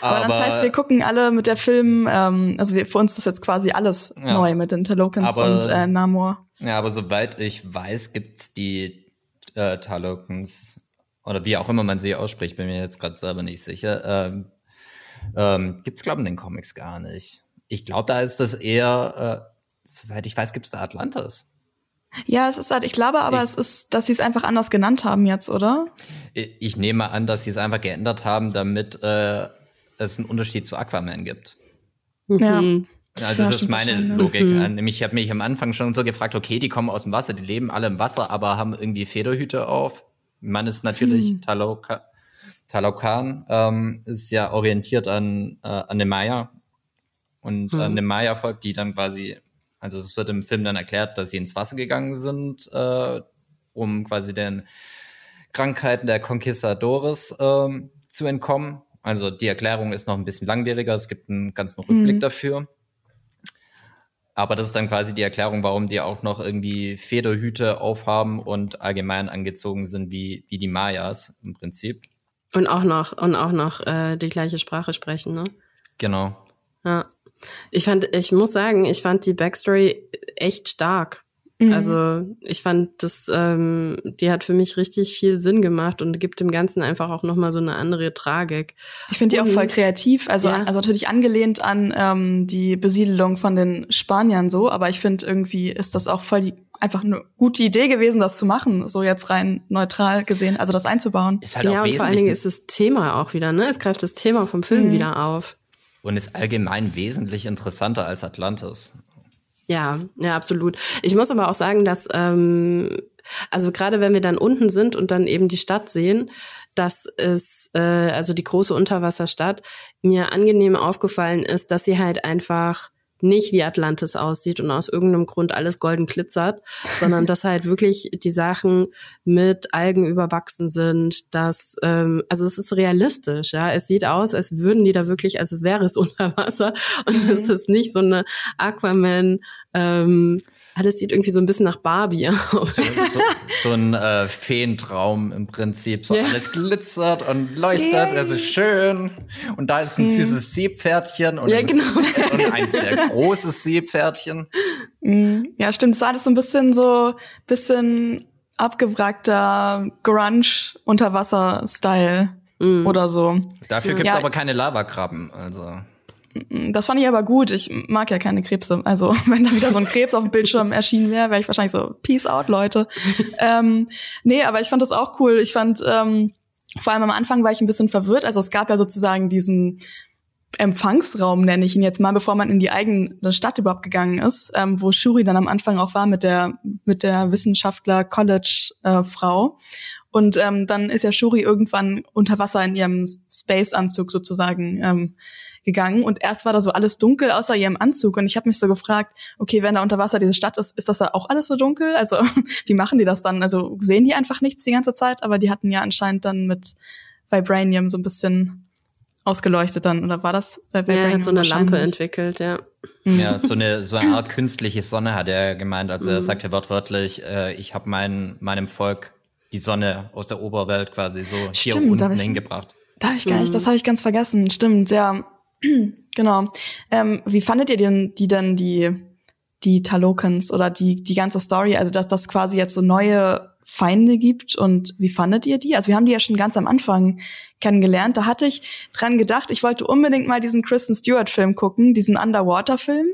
Aber, Aber, das heißt, wir gucken alle mit der Film, ähm, also wir, für uns ist jetzt quasi alles ja. neu mit den Talokans und äh, Namor. Ja, aber soweit ich weiß, gibt's die äh, Talokans oder wie auch immer man sie ausspricht, bin mir jetzt gerade selber nicht sicher. Ähm, ähm, gibt's glaube ich in den Comics gar nicht. Ich glaube, da ist das eher, äh, soweit ich weiß, gibt's da Atlantis. Ja, es ist halt, ich glaube aber, ich, es ist, dass sie es einfach anders genannt haben jetzt, oder? Ich nehme an, dass sie es einfach geändert haben, damit äh, es einen Unterschied zu Aquaman gibt. Ja. Also ja, das ist meine Logik. Mhm. Nämlich, ich habe mich am Anfang schon so gefragt, okay, die kommen aus dem Wasser, die leben alle im Wasser, aber haben irgendwie Federhüte auf. Man ist natürlich mhm. Taloka, Talokan, ähm, ist ja orientiert an, äh, an dem Maya. Und mhm. an dem Maya-Volk, die dann quasi also es wird im Film dann erklärt, dass sie ins Wasser gegangen sind, äh, um quasi den Krankheiten der Conquistadores ähm, zu entkommen. Also die Erklärung ist noch ein bisschen langwieriger. Es gibt einen ganzen Rückblick mhm. dafür. Aber das ist dann quasi die Erklärung, warum die auch noch irgendwie Federhüte aufhaben und allgemein angezogen sind wie, wie die Mayas im Prinzip. Und auch noch, und auch noch äh, die gleiche Sprache sprechen, ne? Genau. Ja. Ich fand, ich muss sagen, ich fand die Backstory echt stark. Mhm. Also ich fand, das, ähm, die hat für mich richtig viel Sinn gemacht und gibt dem Ganzen einfach auch nochmal so eine andere Tragik. Ich finde die auch voll kreativ, also, ja. also natürlich angelehnt an ähm, die Besiedelung von den Spaniern so, aber ich finde irgendwie ist das auch voll die einfach eine gute Idee gewesen, das zu machen, so jetzt rein neutral gesehen, also das einzubauen. Ist halt ja, und vor allen Dingen ist das Thema auch wieder, ne? Es greift das Thema vom Film mhm. wieder auf und ist allgemein wesentlich interessanter als Atlantis. Ja, ja, absolut. Ich muss aber auch sagen, dass, ähm, also gerade wenn wir dann unten sind und dann eben die Stadt sehen, dass es, äh, also die große Unterwasserstadt, mir angenehm aufgefallen ist, dass sie halt einfach nicht wie Atlantis aussieht und aus irgendeinem Grund alles golden glitzert, sondern dass halt wirklich die Sachen mit Algen überwachsen sind, dass ähm, also es ist realistisch, ja, es sieht aus, als würden die da wirklich, als es wäre es unter Wasser und mhm. es ist nicht so eine Aquaman ähm, alles sieht irgendwie so ein bisschen nach Barbie aus. So, so, so ein äh, Feentraum im Prinzip. So ja. alles glitzert und leuchtet, Yay. also schön. Und da ist ein mhm. süßes Seepferdchen und, ja, ein, genau. und ein sehr großes Seepferdchen. Mhm. Ja, stimmt. Es war alles so ein bisschen so, bisschen abgewrackter Grunge-Unterwasser-Style mhm. oder so. Dafür gibt's ja. aber keine Lavakrabben, also. Das fand ich aber gut. Ich mag ja keine Krebse. Also wenn da wieder so ein Krebs auf dem Bildschirm erschienen wäre, wäre ich wahrscheinlich so, Peace out, Leute. ähm, nee, aber ich fand das auch cool. Ich fand, ähm, vor allem am Anfang war ich ein bisschen verwirrt. Also es gab ja sozusagen diesen Empfangsraum, nenne ich ihn jetzt mal, bevor man in die eigene Stadt überhaupt gegangen ist, ähm, wo Shuri dann am Anfang auch war mit der, mit der Wissenschaftler-College-Frau. Und ähm, dann ist ja Shuri irgendwann unter Wasser in ihrem Space-Anzug sozusagen ähm, gegangen und erst war da so alles dunkel außer ihrem Anzug und ich habe mich so gefragt, okay, wenn da unter Wasser diese Stadt ist, ist das da auch alles so dunkel? Also wie machen die das dann? Also sehen die einfach nichts die ganze Zeit, aber die hatten ja anscheinend dann mit Vibranium so ein bisschen ausgeleuchtet dann oder war das bei Vibranium? Ja, hat so eine Lampe entwickelt, ja. Mhm. Ja, so eine so eine Art künstliche Sonne hat er gemeint. Also er mhm. sagte wortwörtlich, äh, ich habe mein, meinem Volk die Sonne aus der Oberwelt quasi so hier Stimmt, unten hingebracht. Darf ich gar nicht, das habe ich ganz vergessen. Stimmt, ja. genau. Ähm, wie fandet ihr denn die denn die die Talokans oder die die ganze Story? Also dass das quasi jetzt so neue Feinde gibt und wie fandet ihr die? Also wir haben die ja schon ganz am Anfang kennengelernt. Da hatte ich dran gedacht, ich wollte unbedingt mal diesen Kristen Stewart-Film gucken, diesen Underwater-Film,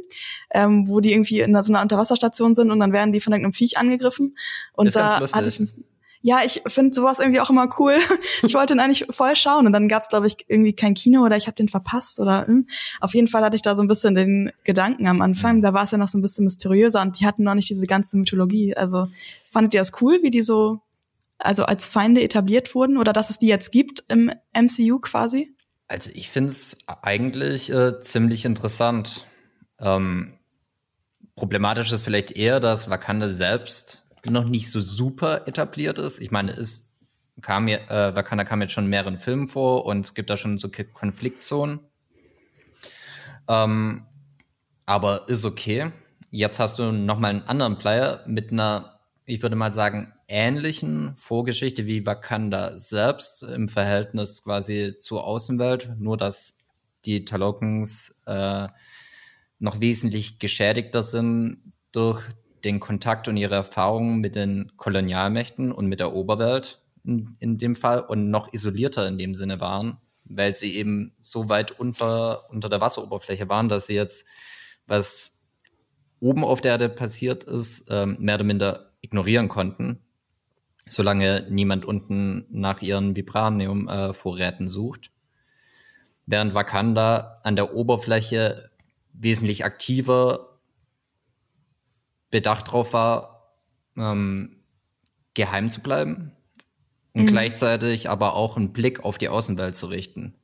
ähm, wo die irgendwie in so einer Unterwasserstation sind und dann werden die von irgendeinem Viech angegriffen. Und da hatte ich ja, ich finde sowas irgendwie auch immer cool. Ich wollte ihn eigentlich voll schauen und dann gab es, glaube ich, irgendwie kein Kino oder ich habe den verpasst oder hm. auf jeden Fall hatte ich da so ein bisschen den Gedanken am Anfang. Mhm. Da war es ja noch so ein bisschen mysteriöser und die hatten noch nicht diese ganze Mythologie. Also fandet ihr das cool, wie die so also als Feinde etabliert wurden oder dass es die jetzt gibt im MCU quasi? Also ich finde es eigentlich äh, ziemlich interessant. Ähm, problematisch ist vielleicht eher, dass Wakanda selbst noch nicht so super etabliert ist. Ich meine, es kam mir, äh, Wakanda kam jetzt schon in mehreren Filmen vor und es gibt da schon so Konfliktzonen. Ähm, aber ist okay. Jetzt hast du noch mal einen anderen Player mit einer, ich würde mal sagen, ähnlichen Vorgeschichte wie Wakanda selbst im Verhältnis quasi zur Außenwelt, nur dass die Talokans äh, noch wesentlich geschädigter sind durch den Kontakt und ihre Erfahrungen mit den Kolonialmächten und mit der Oberwelt in, in dem Fall und noch isolierter in dem Sinne waren, weil sie eben so weit unter, unter der Wasseroberfläche waren, dass sie jetzt, was oben auf der Erde passiert ist, ähm, mehr oder minder ignorieren konnten, solange niemand unten nach ihren Vibranium-Vorräten äh, sucht. Während Wakanda an der Oberfläche wesentlich aktiver bedacht drauf war, ähm, geheim zu bleiben und mhm. gleichzeitig aber auch einen Blick auf die Außenwelt zu richten.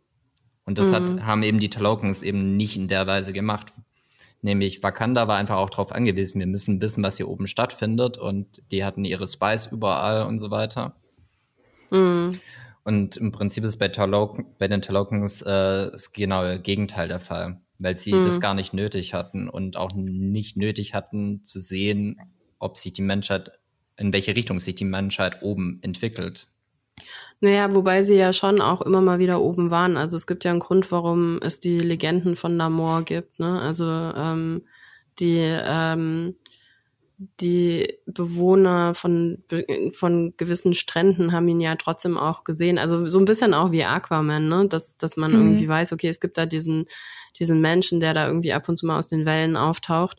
Und das mhm. hat, haben eben die Talokans eben nicht in der Weise gemacht. Nämlich Wakanda war einfach auch darauf angewiesen, wir müssen wissen, was hier oben stattfindet. Und die hatten ihre Spies überall und so weiter. Mhm. Und im Prinzip ist bei, Talok bei den Talokans äh, das genaue Gegenteil der Fall weil sie hm. das gar nicht nötig hatten und auch nicht nötig hatten zu sehen, ob sich die Menschheit, in welche Richtung sich die Menschheit oben entwickelt. Naja, wobei sie ja schon auch immer mal wieder oben waren. Also es gibt ja einen Grund, warum es die Legenden von Namor gibt. Ne? Also ähm, die ähm, die Bewohner von, von gewissen Stränden haben ihn ja trotzdem auch gesehen. Also so ein bisschen auch wie Aquaman, ne? Dass, dass man mhm. irgendwie weiß, okay, es gibt da diesen, diesen Menschen, der da irgendwie ab und zu mal aus den Wellen auftaucht.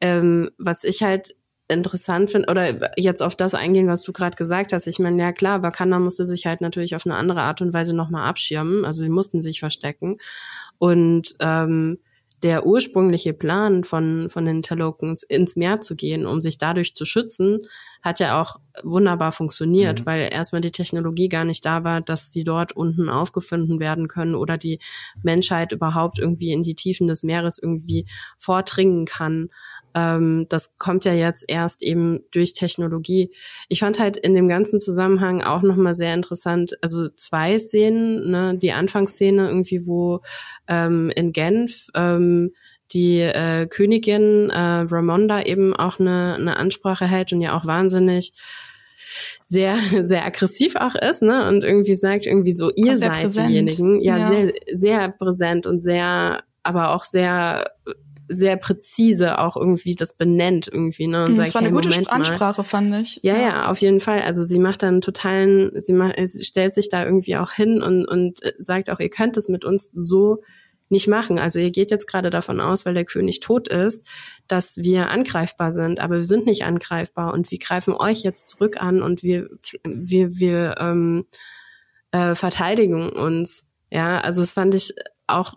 Ähm, was ich halt interessant finde, oder jetzt auf das eingehen, was du gerade gesagt hast. Ich meine, ja klar, Wakanda musste sich halt natürlich auf eine andere Art und Weise nochmal abschirmen. Also sie mussten sich verstecken. Und ähm, der ursprüngliche Plan von, von den Talokans ins Meer zu gehen, um sich dadurch zu schützen, hat ja auch wunderbar funktioniert, mhm. weil erstmal die Technologie gar nicht da war, dass sie dort unten aufgefunden werden können oder die Menschheit überhaupt irgendwie in die Tiefen des Meeres irgendwie vordringen kann. Ähm, das kommt ja jetzt erst eben durch Technologie. Ich fand halt in dem ganzen Zusammenhang auch nochmal sehr interessant, also zwei Szenen, ne, die Anfangsszene irgendwie, wo ähm, in Genf ähm, die äh, Königin äh, Ramonda eben auch eine, eine Ansprache hält und ja auch wahnsinnig sehr, sehr aggressiv auch ist, ne? Und irgendwie sagt irgendwie so, ihr seid präsent. diejenigen. Ja, ja, sehr, sehr präsent und sehr, aber auch sehr sehr präzise auch irgendwie das benennt irgendwie, ne? Und mhm, sagt, das war eine hey, gute Moment Ansprache, mal. fand ich. Ja, ja, ja, auf jeden Fall. Also sie macht dann totalen, sie macht, sie stellt sich da irgendwie auch hin und, und sagt auch, ihr könnt es mit uns so nicht machen. Also ihr geht jetzt gerade davon aus, weil der König tot ist, dass wir angreifbar sind, aber wir sind nicht angreifbar und wir greifen euch jetzt zurück an und wir, wir, wir ähm, äh, verteidigen uns. Ja, also das fand ich auch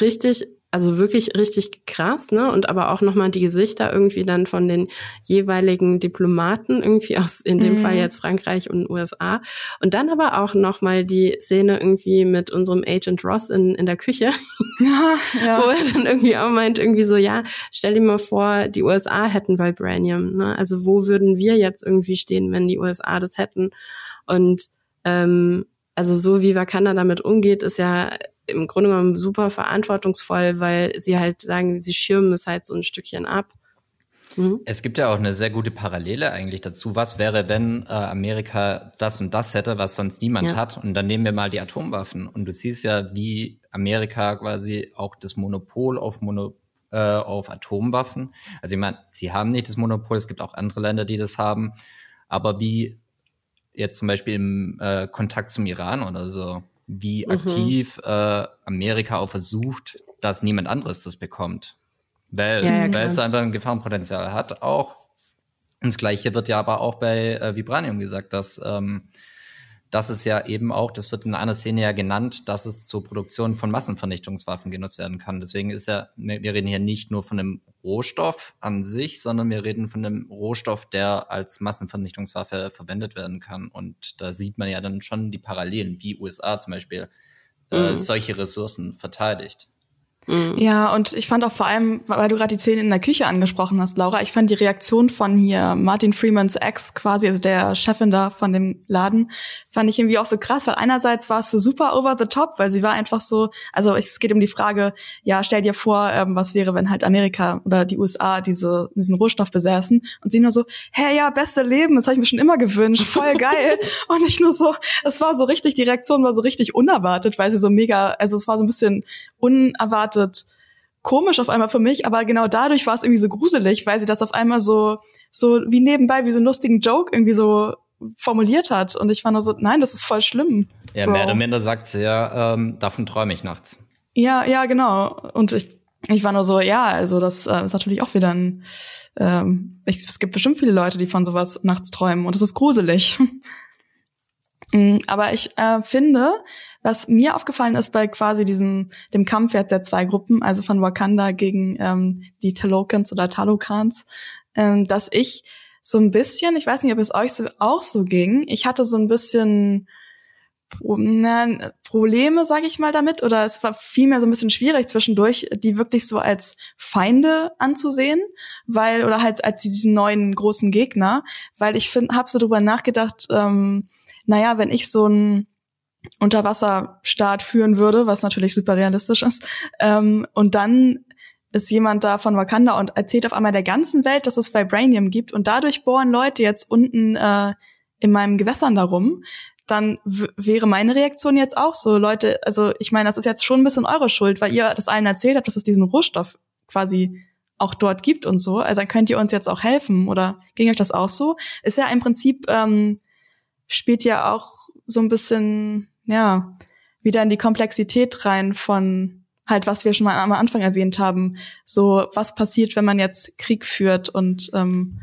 richtig also wirklich richtig krass, ne? Und aber auch nochmal die Gesichter irgendwie dann von den jeweiligen Diplomaten, irgendwie aus, in dem mhm. Fall jetzt Frankreich und USA. Und dann aber auch nochmal die Szene irgendwie mit unserem Agent Ross in, in der Küche, ja, ja. wo er dann irgendwie auch meint, irgendwie so, ja, stell dir mal vor, die USA hätten Vibranium, ne? Also wo würden wir jetzt irgendwie stehen, wenn die USA das hätten? Und ähm, also so wie Wakanda damit umgeht, ist ja im Grunde genommen super verantwortungsvoll, weil sie halt sagen, sie schirmen es halt so ein Stückchen ab. Mhm. Es gibt ja auch eine sehr gute Parallele eigentlich dazu. Was wäre, wenn äh, Amerika das und das hätte, was sonst niemand ja. hat? Und dann nehmen wir mal die Atomwaffen. Und du siehst ja, wie Amerika quasi auch das Monopol auf Mono äh, auf Atomwaffen. Also ich meine, sie haben nicht das Monopol, es gibt auch andere Länder, die das haben. Aber wie jetzt zum Beispiel im äh, Kontakt zum Iran oder so, wie mhm. aktiv äh, Amerika auch versucht, dass niemand anderes das bekommt. Weil, ja, ja, weil es einfach ein Gefahrenpotenzial hat auch. Und das Gleiche wird ja aber auch bei äh, Vibranium gesagt, dass ähm, dass es ja eben auch, das wird in einer Szene ja genannt, dass es zur Produktion von Massenvernichtungswaffen genutzt werden kann. Deswegen ist ja, wir reden hier nicht nur von einem Rohstoff an sich, sondern wir reden von einem Rohstoff, der als Massenvernichtungswaffe verwendet werden kann. Und da sieht man ja dann schon die Parallelen, wie USA zum Beispiel äh, mhm. solche Ressourcen verteidigt. Mhm. Ja, und ich fand auch vor allem, weil du gerade die Szene in der Küche angesprochen hast, Laura, ich fand die Reaktion von hier Martin Freemans Ex quasi, also der Chefin da von dem Laden, fand ich irgendwie auch so krass, weil einerseits war es so super over the top, weil sie war einfach so, also es geht um die Frage, ja, stell dir vor, ähm, was wäre, wenn halt Amerika oder die USA diese, diesen Rohstoff besäßen und sie nur so, hey, ja, beste Leben, das habe ich mir schon immer gewünscht, voll geil. und ich nur so, es war so richtig, die Reaktion war so richtig unerwartet, weil sie so mega, also es war so ein bisschen unerwartet komisch auf einmal für mich, aber genau dadurch war es irgendwie so gruselig, weil sie das auf einmal so, so wie nebenbei, wie so einen lustigen Joke irgendwie so formuliert hat. Und ich war nur so, nein, das ist voll schlimm. Ja, Bro. mehr oder minder sagt sie ja, ähm, davon träume ich nachts. Ja, ja, genau. Und ich, ich war nur so, ja, also das äh, ist natürlich auch wieder ein, ähm, ich, es gibt bestimmt viele Leute, die von sowas nachts träumen und es ist gruselig. Mm, aber ich äh, finde, was mir aufgefallen ist bei quasi diesem dem Kampf jetzt der zwei Gruppen, also von Wakanda gegen ähm, die Talokans oder Talokans, ähm, dass ich so ein bisschen, ich weiß nicht, ob es euch so, auch so ging, ich hatte so ein bisschen na, Probleme, sage ich mal, damit, oder es war vielmehr so ein bisschen schwierig zwischendurch, die wirklich so als Feinde anzusehen, weil oder halt als diesen neuen großen Gegner, weil ich finde, habe so drüber nachgedacht, ähm, naja, wenn ich so ein Unterwasserstaat führen würde, was natürlich super realistisch ist, ähm, und dann ist jemand da von Wakanda und erzählt auf einmal der ganzen Welt, dass es Vibranium gibt und dadurch bohren Leute jetzt unten äh, in meinem Gewässern darum, dann wäre meine Reaktion jetzt auch so, Leute, also ich meine, das ist jetzt schon ein bisschen eure Schuld, weil ihr das allen erzählt habt, dass es diesen Rohstoff quasi auch dort gibt und so. Also dann könnt ihr uns jetzt auch helfen oder ging euch das auch so? Ist ja im Prinzip ähm, spielt ja auch so ein bisschen, ja, wieder in die Komplexität rein von halt, was wir schon mal am Anfang erwähnt haben, so was passiert, wenn man jetzt Krieg führt und ähm,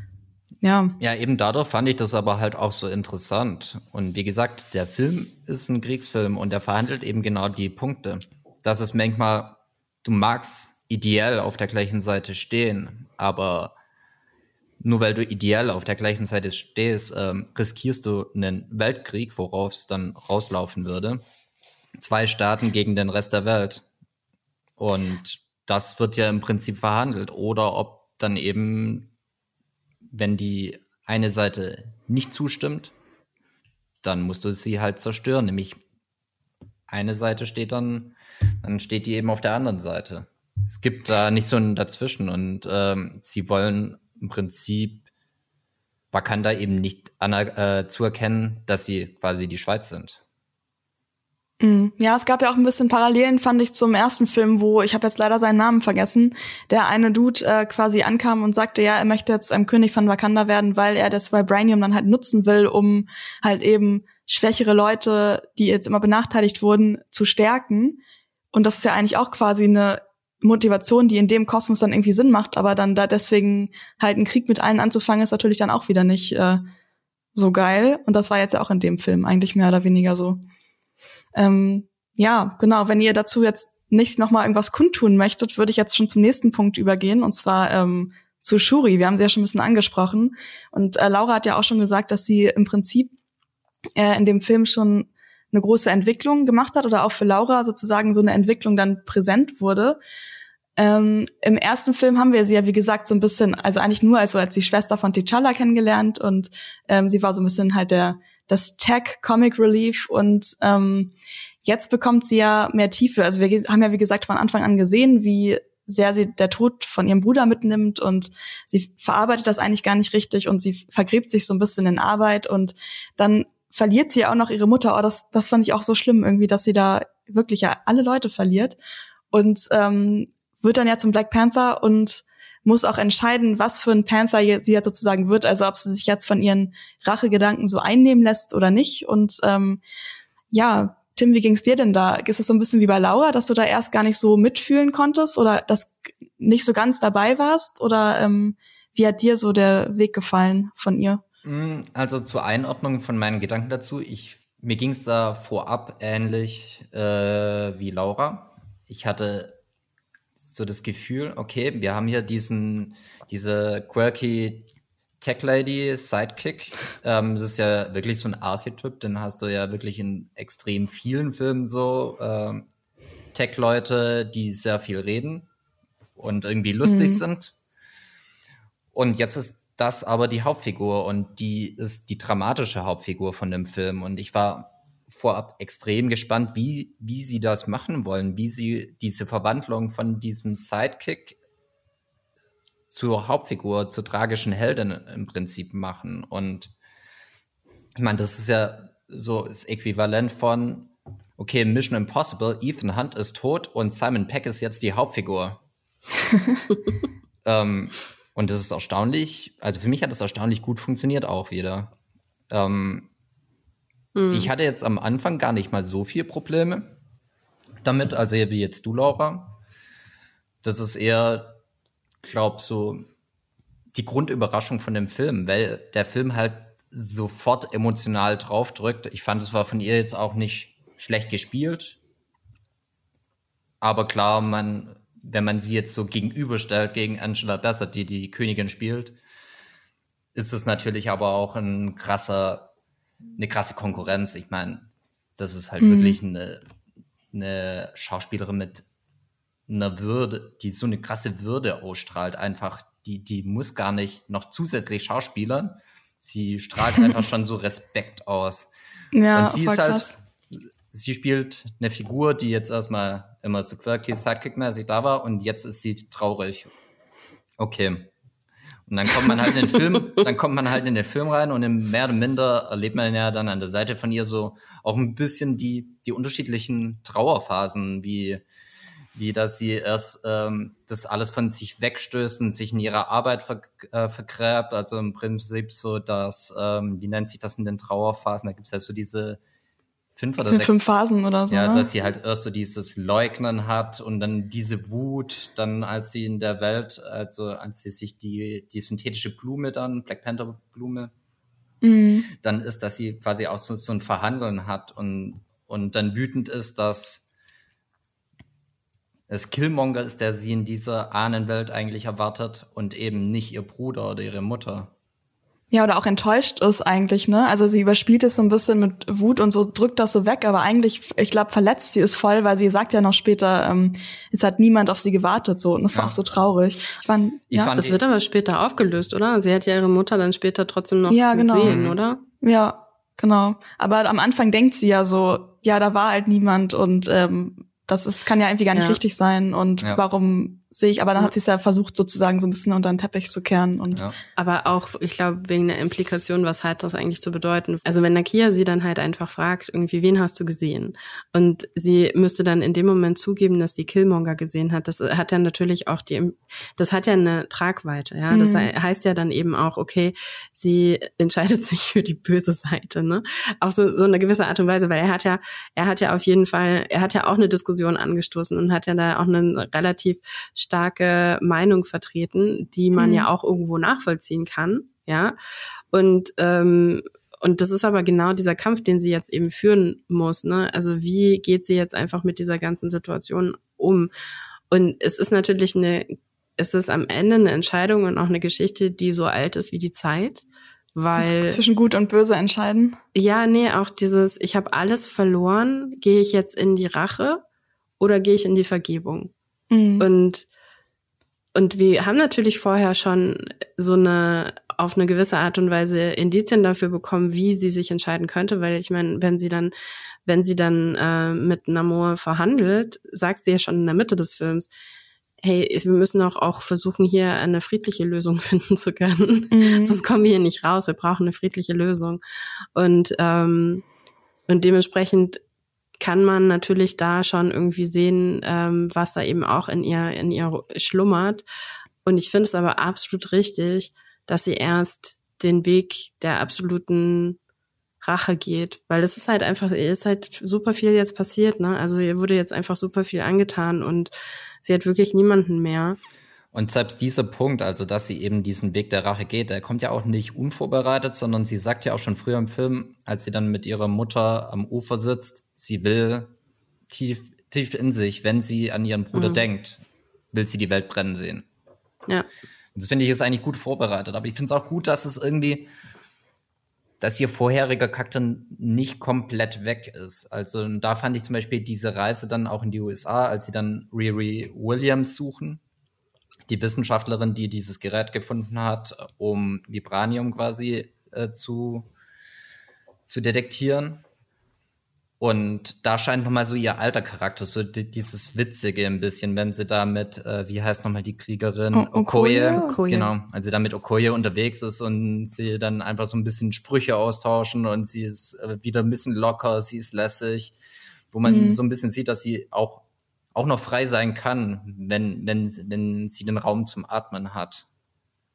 ja. Ja, eben dadurch fand ich das aber halt auch so interessant. Und wie gesagt, der Film ist ein Kriegsfilm und der verhandelt eben genau die Punkte. Dass es manchmal, du magst ideell auf der gleichen Seite stehen, aber nur weil du ideell auf der gleichen Seite stehst, ähm, riskierst du einen Weltkrieg, worauf es dann rauslaufen würde. Zwei Staaten gegen den Rest der Welt. Und das wird ja im Prinzip verhandelt. Oder ob dann eben, wenn die eine Seite nicht zustimmt, dann musst du sie halt zerstören. Nämlich eine Seite steht dann, dann steht die eben auf der anderen Seite. Es gibt da nicht so ein Dazwischen und ähm, sie wollen im Prinzip Wakanda eben nicht äh, zuerkennen, dass sie quasi die Schweiz sind. Mhm. Ja, es gab ja auch ein bisschen Parallelen, fand ich, zum ersten Film, wo, ich habe jetzt leider seinen Namen vergessen, der eine Dude äh, quasi ankam und sagte, ja, er möchte jetzt ähm, König von Wakanda werden, weil er das Vibranium dann halt nutzen will, um halt eben schwächere Leute, die jetzt immer benachteiligt wurden, zu stärken. Und das ist ja eigentlich auch quasi eine Motivation, die in dem Kosmos dann irgendwie Sinn macht, aber dann da deswegen halt einen Krieg mit allen anzufangen, ist natürlich dann auch wieder nicht äh, so geil. Und das war jetzt ja auch in dem Film eigentlich mehr oder weniger so. Ähm, ja, genau. Wenn ihr dazu jetzt nicht noch mal irgendwas kundtun möchtet, würde ich jetzt schon zum nächsten Punkt übergehen und zwar ähm, zu Shuri. Wir haben sie ja schon ein bisschen angesprochen und äh, Laura hat ja auch schon gesagt, dass sie im Prinzip äh, in dem Film schon eine große Entwicklung gemacht hat oder auch für Laura sozusagen so eine Entwicklung dann präsent wurde. Ähm, Im ersten Film haben wir sie ja, wie gesagt, so ein bisschen, also eigentlich nur als, als die Schwester von T'Challa kennengelernt und ähm, sie war so ein bisschen halt der das Tech Comic Relief und ähm, jetzt bekommt sie ja mehr Tiefe. Also wir haben ja wie gesagt von Anfang an gesehen, wie sehr sie der Tod von ihrem Bruder mitnimmt und sie verarbeitet das eigentlich gar nicht richtig und sie vergräbt sich so ein bisschen in Arbeit und dann verliert sie auch noch ihre Mutter. Oh, das, das fand ich auch so schlimm irgendwie, dass sie da wirklich ja alle Leute verliert und ähm, wird dann ja zum Black Panther und muss auch entscheiden, was für ein Panther sie jetzt sozusagen wird, also ob sie sich jetzt von ihren Rachegedanken so einnehmen lässt oder nicht. Und ähm, ja, Tim, wie ging's dir denn da? Ist es so ein bisschen wie bei Laura, dass du da erst gar nicht so mitfühlen konntest oder das nicht so ganz dabei warst? Oder ähm, wie hat dir so der Weg gefallen von ihr? Mm, also zur Einordnung von meinen Gedanken dazu, ich mir ging's da vorab ähnlich äh, wie Laura. Ich hatte so das Gefühl, okay, wir haben hier diesen, diese quirky Tech Lady Sidekick. Ähm, das ist ja wirklich so ein Archetyp, den hast du ja wirklich in extrem vielen Filmen so. Ähm, Tech-Leute, die sehr viel reden und irgendwie lustig mhm. sind. Und jetzt ist das aber die Hauptfigur und die ist die dramatische Hauptfigur von dem Film. Und ich war vorab extrem gespannt, wie, wie sie das machen wollen, wie sie diese Verwandlung von diesem Sidekick zur Hauptfigur, zur tragischen Heldin im Prinzip machen. Und ich meine, das ist ja so das Äquivalent von, okay, Mission Impossible, Ethan Hunt ist tot und Simon Peck ist jetzt die Hauptfigur. ähm, und das ist erstaunlich, also für mich hat das erstaunlich gut funktioniert auch wieder. Ähm, Mhm. Ich hatte jetzt am Anfang gar nicht mal so viel Probleme damit, also wie jetzt du, Laura. Das ist eher, glaub so die Grundüberraschung von dem Film, weil der Film halt sofort emotional draufdrückt. Ich fand, es war von ihr jetzt auch nicht schlecht gespielt. Aber klar, man, wenn man sie jetzt so gegenüberstellt gegen Angela Bassett, die die Königin spielt, ist es natürlich aber auch ein krasser eine krasse Konkurrenz. Ich meine, das ist halt mhm. wirklich eine, eine Schauspielerin mit einer Würde, die so eine krasse Würde ausstrahlt. Einfach, die, die muss gar nicht noch zusätzlich schauspielern. Sie strahlt einfach schon so Respekt aus. Ja, Und sie ist halt, krass. Sie spielt eine Figur, die jetzt erstmal immer so quirky, sidekick-mäßig da war und jetzt ist sie traurig. Okay. Und dann kommt man halt in den Film, dann kommt man halt in den Film rein und im mehr oder minder erlebt man ja dann an der Seite von ihr so auch ein bisschen die, die unterschiedlichen Trauerphasen, wie, wie dass sie erst ähm, das alles von sich wegstößt und sich in ihrer Arbeit ver, äh, vergräbt. Also im Prinzip so, dass, ähm, wie nennt sich das in den Trauerphasen? Da gibt's ja so diese fünf oder sechs. Fünf Phasen oder so. Ja, ne? dass sie halt erst so dieses Leugnen hat und dann diese Wut, dann als sie in der Welt, also als sie sich die, die synthetische Blume dann, Black Panther Blume, mhm. dann ist, dass sie quasi auch so, so ein Verhandeln hat und, und dann wütend ist, dass es Killmonger ist, der sie in dieser Ahnenwelt eigentlich erwartet und eben nicht ihr Bruder oder ihre Mutter. Ja, oder auch enttäuscht ist eigentlich, ne? Also sie überspielt es so ein bisschen mit Wut und so drückt das so weg, aber eigentlich, ich glaube, verletzt sie ist voll, weil sie sagt ja noch später, ähm, es hat niemand auf sie gewartet, so. Und das war auch so traurig. Ich fand, ich ja. fand das wird aber später aufgelöst, oder? Sie hat ja ihre Mutter dann später trotzdem noch ja, genau. gesehen, oder? Ja, genau. Aber am Anfang denkt sie ja so, ja, da war halt niemand und ähm, das ist, kann ja irgendwie gar nicht ja. richtig sein. Und ja. warum sehe ich, aber dann hat sie es ja versucht, sozusagen so ein bisschen unter den Teppich zu kehren. Und ja. Aber auch, ich glaube, wegen der Implikation, was hat das eigentlich zu bedeuten? Also wenn Nakia sie dann halt einfach fragt, irgendwie, wen hast du gesehen? Und sie müsste dann in dem Moment zugeben, dass die Killmonger gesehen hat. Das hat ja natürlich auch die, das hat ja eine Tragweite, ja. Das mhm. heißt ja dann eben auch, okay, sie entscheidet sich für die böse Seite, ne? Auf so, so eine gewisse Art und Weise, weil er hat ja, er hat ja auf jeden Fall, er hat ja auch eine Diskussion angestoßen und hat ja da auch einen relativ starke Meinung vertreten, die man mhm. ja auch irgendwo nachvollziehen kann, ja. Und ähm, und das ist aber genau dieser Kampf, den sie jetzt eben führen muss. Ne? Also wie geht sie jetzt einfach mit dieser ganzen Situation um? Und es ist natürlich eine, es ist am Ende eine Entscheidung und auch eine Geschichte, die so alt ist wie die Zeit. Weil zwischen gut und böse entscheiden. Ja, nee, auch dieses, ich habe alles verloren, gehe ich jetzt in die Rache oder gehe ich in die Vergebung? Mhm. Und und wir haben natürlich vorher schon so eine auf eine gewisse Art und Weise Indizien dafür bekommen, wie sie sich entscheiden könnte, weil ich meine, wenn sie dann, wenn sie dann äh, mit Namor verhandelt, sagt sie ja schon in der Mitte des Films, hey, wir müssen auch, auch versuchen, hier eine friedliche Lösung finden zu können. Mhm. Sonst kommen wir hier nicht raus. Wir brauchen eine friedliche Lösung. Und, ähm, und dementsprechend kann man natürlich da schon irgendwie sehen, ähm, was da eben auch in ihr, in ihr schlummert. Und ich finde es aber absolut richtig, dass sie erst den Weg der absoluten Rache geht, weil es ist halt einfach, ihr ist halt super viel jetzt passiert, ne? Also ihr wurde jetzt einfach super viel angetan und sie hat wirklich niemanden mehr. Und selbst dieser Punkt, also dass sie eben diesen Weg der Rache geht, der kommt ja auch nicht unvorbereitet, sondern sie sagt ja auch schon früher im Film, als sie dann mit ihrer Mutter am Ufer sitzt, sie will tief, tief in sich, wenn sie an ihren Bruder mhm. denkt, will sie die Welt brennen sehen. Ja. Und das finde ich ist eigentlich gut vorbereitet. Aber ich finde es auch gut, dass es irgendwie, dass ihr vorheriger Charakter nicht komplett weg ist. Also da fand ich zum Beispiel diese Reise dann auch in die USA, als sie dann Riri Williams suchen die Wissenschaftlerin, die dieses Gerät gefunden hat, um Vibranium quasi äh, zu, zu detektieren. Und da scheint nochmal so ihr alter Charakter, so die, dieses Witzige ein bisschen, wenn sie da mit, äh, wie heißt nochmal die Kriegerin? O Okoye. Okoye. Genau, als sie da mit Okoye unterwegs ist und sie dann einfach so ein bisschen Sprüche austauschen und sie ist äh, wieder ein bisschen locker, sie ist lässig, wo man mhm. so ein bisschen sieht, dass sie auch auch noch frei sein kann, wenn, wenn, wenn sie den Raum zum Atmen hat.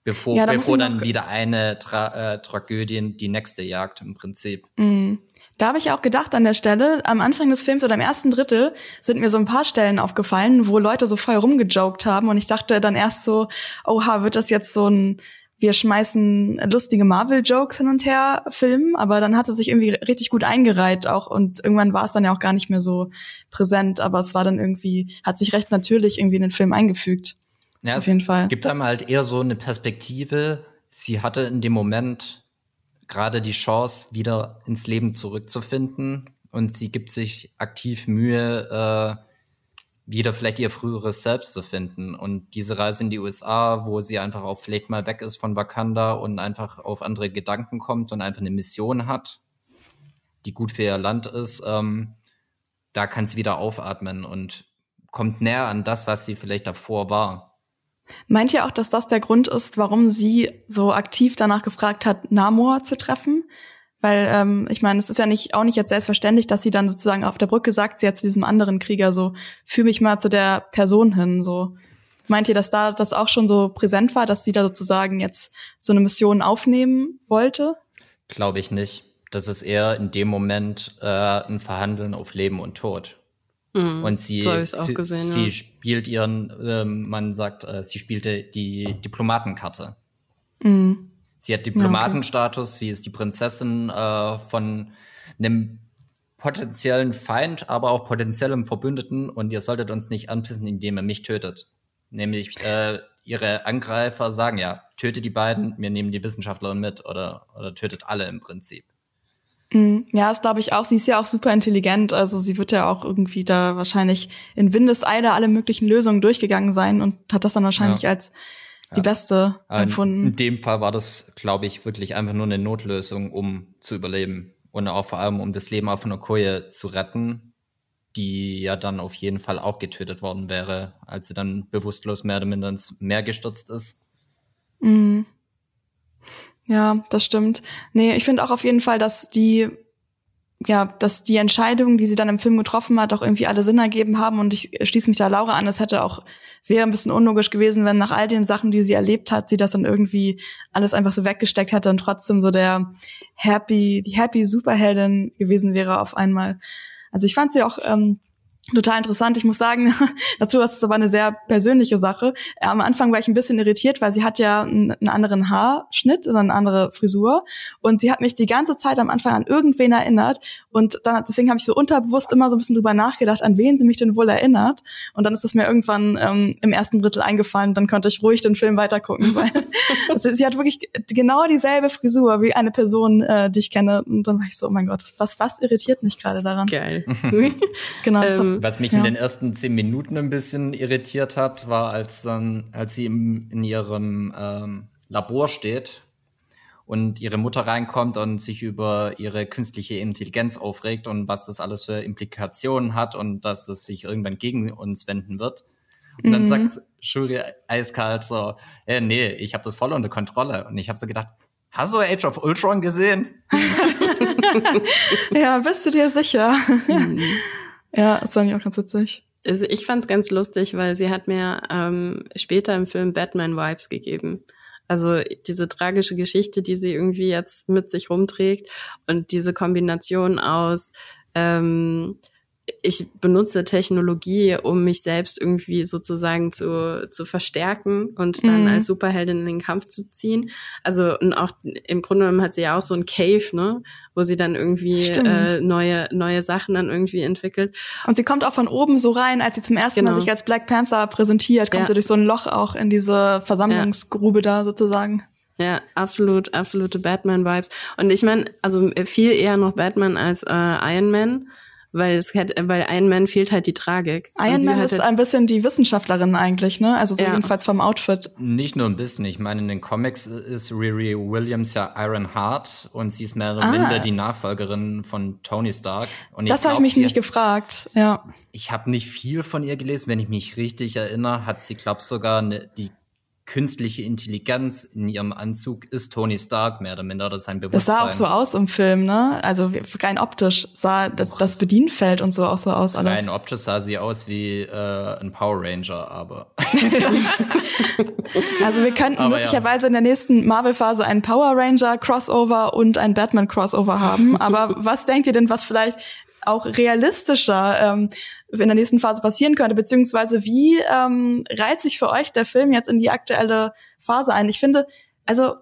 Bevor, ja, da bevor dann wieder eine Tra äh, Tragödie die nächste jagt im Prinzip. Mm. Da habe ich auch gedacht an der Stelle, am Anfang des Films oder im ersten Drittel sind mir so ein paar Stellen aufgefallen, wo Leute so voll rumgejoked haben und ich dachte dann erst so, oha, wird das jetzt so ein wir schmeißen lustige Marvel-Jokes hin und her filmen, aber dann hat es sich irgendwie richtig gut eingereiht auch und irgendwann war es dann ja auch gar nicht mehr so präsent, aber es war dann irgendwie, hat sich recht natürlich irgendwie in den Film eingefügt. Ja, Auf jeden Fall. Gibt einem halt eher so eine Perspektive. Sie hatte in dem Moment gerade die Chance, wieder ins Leben zurückzufinden und sie gibt sich aktiv Mühe, äh, wieder vielleicht ihr früheres Selbst zu finden. Und diese Reise in die USA, wo sie einfach auch vielleicht mal weg ist von Wakanda und einfach auf andere Gedanken kommt und einfach eine Mission hat, die gut für ihr Land ist, ähm, da kann sie wieder aufatmen und kommt näher an das, was sie vielleicht davor war. Meint ihr auch, dass das der Grund ist, warum sie so aktiv danach gefragt hat, Namor zu treffen? Weil ähm, ich meine, es ist ja nicht auch nicht jetzt selbstverständlich, dass sie dann sozusagen auf der Brücke sagt, sie hat zu diesem anderen Krieger so, fühl mich mal zu der Person hin. So meint ihr, dass da das auch schon so präsent war, dass sie da sozusagen jetzt so eine Mission aufnehmen wollte? Glaube ich nicht. Das ist eher in dem Moment äh, ein Verhandeln auf Leben und Tod. Mhm, und sie, sie, gesehen, sie ja. spielt ihren, äh, man sagt, äh, sie spielte die Diplomatenkarte. Mhm. Sie hat Diplomatenstatus, okay. sie ist die Prinzessin äh, von einem potenziellen Feind, aber auch potenziellem Verbündeten und ihr solltet uns nicht anpissen, indem ihr mich tötet. Nämlich äh, ihre Angreifer sagen ja, tötet die beiden, wir nehmen die Wissenschaftlerin mit oder, oder tötet alle im Prinzip. Mhm. Ja, das glaube ich auch. Sie ist ja auch super intelligent. Also sie wird ja auch irgendwie da wahrscheinlich in Windeseile alle möglichen Lösungen durchgegangen sein und hat das dann wahrscheinlich ja. als die ja. beste empfunden. In dem Fall war das, glaube ich, wirklich einfach nur eine Notlösung, um zu überleben. Und auch vor allem, um das Leben auf einer Koje zu retten, die ja dann auf jeden Fall auch getötet worden wäre, als sie dann bewusstlos mehr oder minder ins Meer gestürzt ist. Mhm. Ja, das stimmt. Nee, ich finde auch auf jeden Fall, dass die ja, dass die Entscheidungen, die sie dann im Film getroffen hat, auch irgendwie alle Sinn ergeben haben. Und ich schließe mich da Laura an, es hätte auch, wäre ein bisschen unlogisch gewesen, wenn nach all den Sachen, die sie erlebt hat, sie das dann irgendwie alles einfach so weggesteckt hätte und trotzdem so der happy, die happy Superheldin gewesen wäre auf einmal. Also ich fand sie auch ähm, total interessant. Ich muss sagen, dazu ist es aber eine sehr persönliche Sache. Am Anfang war ich ein bisschen irritiert, weil sie hat ja einen anderen Haarschnitt und eine andere Frisur und sie hat mich die ganze Zeit am Anfang an irgendwen erinnert und dann deswegen habe ich so unterbewusst immer so ein bisschen drüber nachgedacht, an wen sie mich denn wohl erinnert und dann ist es mir irgendwann ähm, im ersten Drittel eingefallen, dann konnte ich ruhig den Film weitergucken, weil also, sie hat wirklich genau dieselbe Frisur wie eine Person, äh, die ich kenne und dann war ich so, oh mein Gott, was was irritiert mich gerade daran? Geil. genau. Ähm, was mich ja. in den ersten zehn Minuten ein bisschen irritiert hat, war, als dann, als sie im, in ihrem ähm, Labor steht und ihre Mutter reinkommt und sich über ihre künstliche Intelligenz aufregt und was das alles für Implikationen hat und dass es sich irgendwann gegen uns wenden wird. Und mhm. dann sagt Shuri eiskalt so, äh, nee, ich habe das voll unter Kontrolle. Und ich habe so gedacht, hast du Age of Ultron gesehen? ja, bist du dir sicher? Mhm. Ja, das fand ich auch ganz witzig. Also ich fand's ganz lustig, weil sie hat mir ähm, später im Film Batman Vibes gegeben. Also diese tragische Geschichte, die sie irgendwie jetzt mit sich rumträgt und diese Kombination aus ähm, ich benutze Technologie, um mich selbst irgendwie sozusagen zu, zu verstärken und dann mhm. als Superheldin in den Kampf zu ziehen. Also und auch im Grunde genommen hat sie ja auch so ein Cave, ne, wo sie dann irgendwie äh, neue neue Sachen dann irgendwie entwickelt. Und sie kommt auch von oben so rein, als sie zum ersten genau. Mal sich als Black Panther präsentiert, kommt ja. sie durch so ein Loch auch in diese Versammlungsgrube ja. da sozusagen. Ja, absolut, absolute Batman-Vibes. Und ich meine, also viel eher noch Batman als äh, Iron Man weil es hat, weil Iron Man fehlt halt die Tragik. Iron Man ist ein bisschen die Wissenschaftlerin eigentlich, ne? Also so ja. jedenfalls vom Outfit. Nicht nur ein bisschen. Ich meine, in den Comics ist Riri Williams ja Iron Heart und sie ist mehr oder ah. minder die Nachfolgerin von Tony Stark. Und das habe ich mich nämlich gefragt, ja. Ich habe nicht viel von ihr gelesen. Wenn ich mich richtig erinnere, hat sie, glaub sogar ne, die künstliche Intelligenz in ihrem Anzug ist Tony Stark mehr oder minder oder sein Bewusstsein. Das sah auch so aus im Film, ne? Also rein optisch sah das, das Bedienfeld und so auch so aus alles. Rein optisch sah sie aus wie äh, ein Power Ranger, aber. also wir könnten aber möglicherweise ja. in der nächsten Marvel-Phase einen Power Ranger Crossover und ein Batman Crossover haben. Aber was denkt ihr denn, was vielleicht auch realistischer ähm, in der nächsten Phase passieren könnte, beziehungsweise wie ähm, reiht sich für euch der Film jetzt in die aktuelle Phase ein? Ich finde, also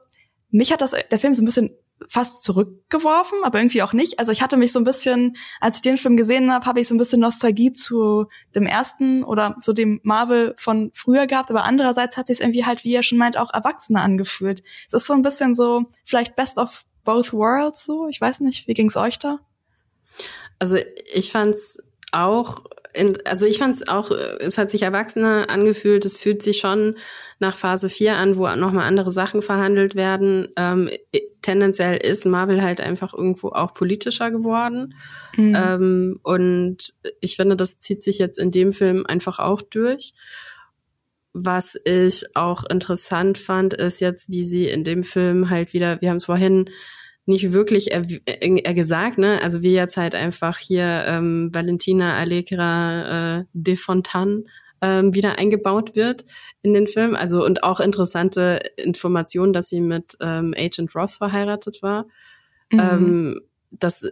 mich hat das der Film so ein bisschen fast zurückgeworfen, aber irgendwie auch nicht. Also ich hatte mich so ein bisschen, als ich den Film gesehen habe, habe ich so ein bisschen Nostalgie zu dem ersten oder zu dem Marvel von früher gehabt, aber andererseits hat sich irgendwie halt, wie ihr schon meint, auch erwachsener angefühlt. Es ist so ein bisschen so vielleicht Best of Both Worlds so. Ich weiß nicht, wie ging's euch da? Also ich fand's auch, also ich fand's auch, es hat sich erwachsener angefühlt. Es fühlt sich schon nach Phase 4 an, wo nochmal andere Sachen verhandelt werden. Ähm, tendenziell ist Marvel halt einfach irgendwo auch politischer geworden. Mhm. Ähm, und ich finde, das zieht sich jetzt in dem Film einfach auch durch. Was ich auch interessant fand, ist jetzt, wie sie in dem Film halt wieder, wir haben es vorhin nicht wirklich er, er, gesagt, ne? Also wie jetzt halt einfach hier ähm, Valentina Allegra äh, de Fontaine ähm, wieder eingebaut wird in den Film. Also und auch interessante Informationen, dass sie mit ähm, Agent Ross verheiratet war. Mhm. Ähm, das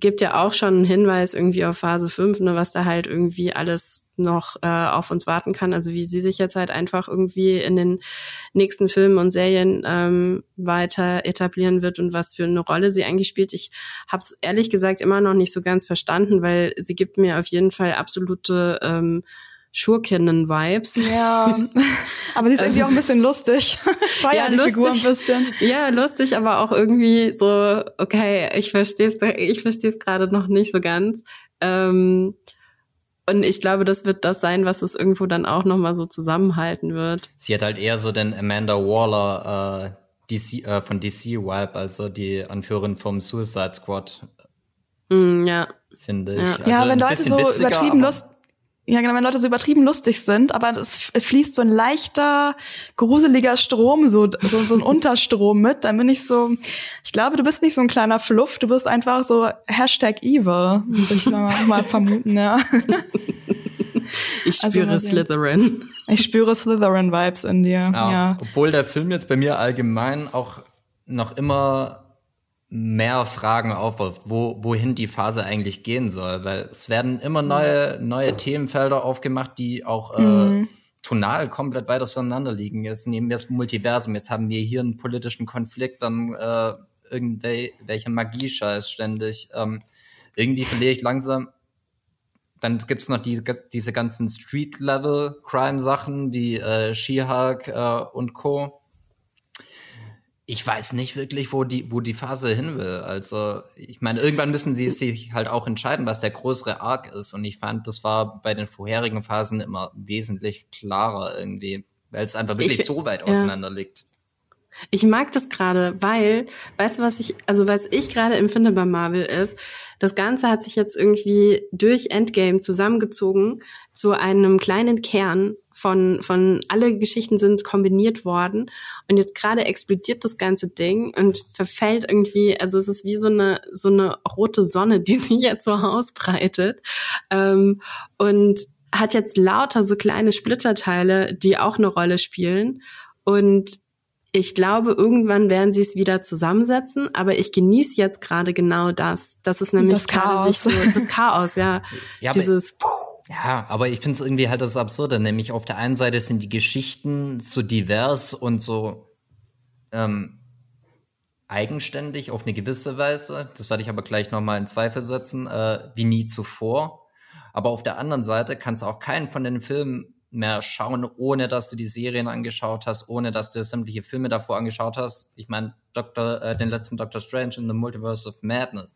gibt ja auch schon einen Hinweis irgendwie auf Phase 5, ne, was da halt irgendwie alles noch äh, auf uns warten kann. Also wie sie sich jetzt halt einfach irgendwie in den nächsten Filmen und Serien ähm, weiter etablieren wird und was für eine Rolle sie eigentlich spielt. Ich habe es ehrlich gesagt immer noch nicht so ganz verstanden, weil sie gibt mir auf jeden Fall absolute ähm, Schurkinnen-Vibes. Ja, aber sie ist irgendwie auch ein bisschen lustig. Ich war ja, ja die lustig, Figur ein bisschen. Ja, lustig, aber auch irgendwie so, okay, ich verstehe es ich versteh's gerade noch nicht so ganz. Ähm, und ich glaube, das wird das sein, was es irgendwo dann auch nochmal so zusammenhalten wird. Sie hat halt eher so den Amanda Waller äh, DC, äh, von DC-Vibe, also die Anführerin vom Suicide Squad. Mm, ja. Finde ich. Ja, also ja wenn Leute so übertrieben Lust ja, genau, wenn Leute so übertrieben lustig sind, aber es fließt so ein leichter, gruseliger Strom, so, so, so ein Unterstrom mit, dann bin ich so, ich glaube, du bist nicht so ein kleiner Fluff, du bist einfach so Hashtag evil, muss ich mal, mal vermuten, ja. Ich also spüre also, Slytherin. Ich spüre Slytherin-Vibes in dir, ja, ja. Obwohl der Film jetzt bei mir allgemein auch noch immer mehr Fragen aufwirft, wo, wohin die Phase eigentlich gehen soll, weil es werden immer neue, neue Themenfelder aufgemacht, die auch äh, mhm. tonal komplett weit auseinander liegen. Jetzt nehmen wir das Multiversum, jetzt haben wir hier einen politischen Konflikt, dann äh, irgendwelche Magie-Scheiß ständig. Ähm, irgendwie verliere ich langsam. Dann gibt's noch die, diese ganzen Street-Level-Crime-Sachen wie äh, She-Hulk äh, und Co ich weiß nicht wirklich, wo die, wo die Phase hin will. Also, ich meine, irgendwann müssen sie sich halt auch entscheiden, was der größere Arc ist. Und ich fand, das war bei den vorherigen Phasen immer wesentlich klarer irgendwie, weil es einfach wirklich ich, so weit auseinander ja. liegt. Ich mag das gerade, weil, weißt du, was ich, also was ich gerade empfinde bei Marvel ist, das Ganze hat sich jetzt irgendwie durch Endgame zusammengezogen zu einem kleinen Kern von, von alle Geschichten sind kombiniert worden. Und jetzt gerade explodiert das ganze Ding und verfällt irgendwie, also es ist wie so eine, so eine rote Sonne, die sich jetzt so ausbreitet. Ähm, und hat jetzt lauter so kleine Splitterteile, die auch eine Rolle spielen. Und ich glaube, irgendwann werden sie es wieder zusammensetzen, aber ich genieße jetzt gerade genau das. Das ist nämlich gerade sich so das Chaos, ja. ja Dieses Ja, aber ich finde es irgendwie halt das Absurde, nämlich auf der einen Seite sind die Geschichten so divers und so ähm, eigenständig auf eine gewisse Weise. Das werde ich aber gleich nochmal in Zweifel setzen, äh, wie nie zuvor. Aber auf der anderen Seite kannst du auch keinen von den Filmen mehr schauen, ohne dass du die Serien angeschaut hast, ohne dass du sämtliche Filme davor angeschaut hast. Ich meine, äh, den letzten Doctor Strange in the Multiverse of Madness,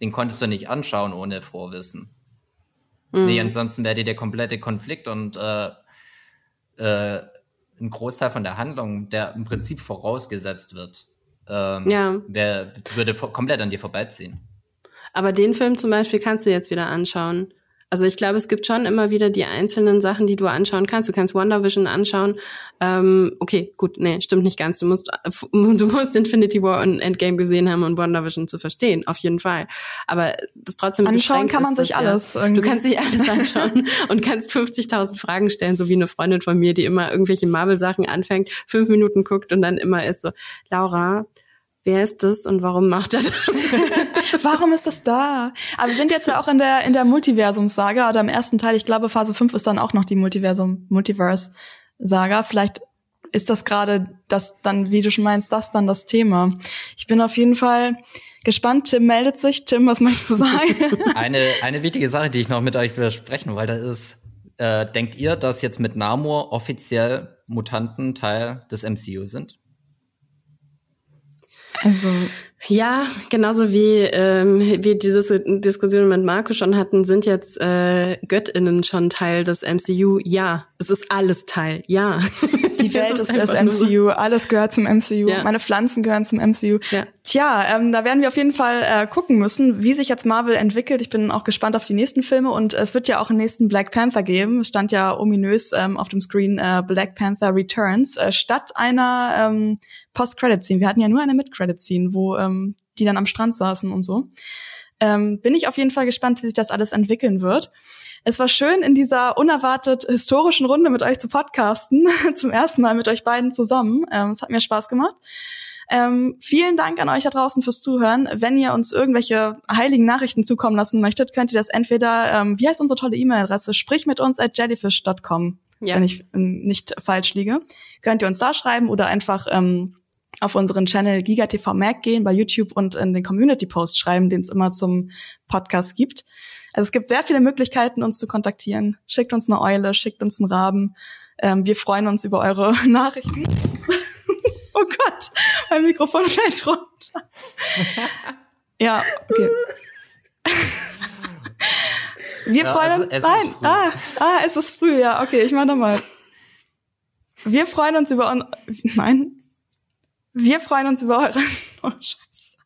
den konntest du nicht anschauen ohne Vorwissen. Mhm. Nee, ansonsten wäre dir der komplette Konflikt und äh, äh, ein Großteil von der Handlung, der im Prinzip vorausgesetzt wird, ähm, ja. wär, würde komplett an dir vorbeiziehen. Aber den Film zum Beispiel kannst du jetzt wieder anschauen. Also ich glaube, es gibt schon immer wieder die einzelnen Sachen, die du anschauen kannst. Du kannst WandaVision anschauen. Ähm, okay, gut, nee, stimmt nicht ganz. Du musst, du musst Infinity War und Endgame gesehen haben, um WandaVision zu verstehen, auf jeden Fall. Aber das trotzdem anschauen kann man sich das, alles. Ja, du kannst sich alles anschauen und kannst 50.000 Fragen stellen, so wie eine Freundin von mir, die immer irgendwelche Marvel-Sachen anfängt, fünf Minuten guckt und dann immer ist so, Laura, wer ist das und warum macht er das? warum ist das da? Aber wir sind jetzt ja auch in der, in der Multiversums-Saga oder im ersten Teil. Ich glaube, Phase 5 ist dann auch noch die Multiversum, Multiverse-Saga. Vielleicht ist das gerade das dann, wie du schon meinst, das dann das Thema. Ich bin auf jeden Fall gespannt. Tim meldet sich. Tim, was möchtest du sagen? eine, eine wichtige Sache, die ich noch mit euch besprechen wollte, ist, äh, denkt ihr, dass jetzt mit Namor offiziell Mutanten Teil des MCU sind? Also ja, genauso wie ähm, wir diese Diskussion mit Marco schon hatten, sind jetzt äh, Göttinnen schon Teil des MCU. Ja, es ist alles Teil. Ja. Die Welt ist, ist das MCU, alles gehört zum MCU. Ja. Meine Pflanzen gehören zum MCU. Ja. Tja, ähm, da werden wir auf jeden Fall äh, gucken müssen, wie sich jetzt Marvel entwickelt. Ich bin auch gespannt auf die nächsten Filme und es wird ja auch einen nächsten Black Panther geben. Es stand ja ominös ähm, auf dem Screen äh, Black Panther Returns äh, statt einer ähm, Post-Credit-Scene. Wir hatten ja nur eine Mid-Credit-Scene, wo ähm, die dann am Strand saßen und so. Ähm, bin ich auf jeden Fall gespannt, wie sich das alles entwickeln wird. Es war schön, in dieser unerwartet historischen Runde mit euch zu podcasten. Zum ersten Mal mit euch beiden zusammen. Ähm, es hat mir Spaß gemacht. Ähm, vielen Dank an euch da draußen fürs Zuhören. Wenn ihr uns irgendwelche heiligen Nachrichten zukommen lassen möchtet, könnt ihr das entweder, ähm, wie heißt unsere tolle E-Mail-Adresse? Sprich mit uns at jellyfish.com, ja. wenn ich ähm, nicht falsch liege. Könnt ihr uns da schreiben oder einfach ähm, auf unseren Channel GigaTV Mac gehen, bei YouTube und in den Community-Post schreiben, den es immer zum Podcast gibt. Also es gibt sehr viele Möglichkeiten, uns zu kontaktieren. Schickt uns eine Eule, schickt uns einen Raben. Ähm, wir freuen uns über eure Nachrichten. oh Gott, mein Mikrofon fällt runter. ja, okay. Wir ja, freuen uns. Nein, ah, ah, es ist früh, ja, okay, ich mach nochmal. Wir freuen uns über un Nein. Wir freuen uns über eure. Oh, Scheiße.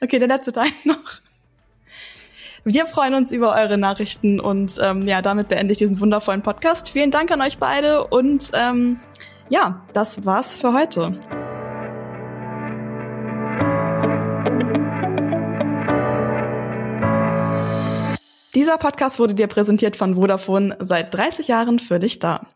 Okay, der letzte Teil noch. Wir freuen uns über eure Nachrichten und ähm, ja, damit beende ich diesen wundervollen Podcast. Vielen Dank an euch beide und ähm, ja, das war's für heute. Dieser Podcast wurde dir präsentiert von Vodafone seit 30 Jahren für dich da.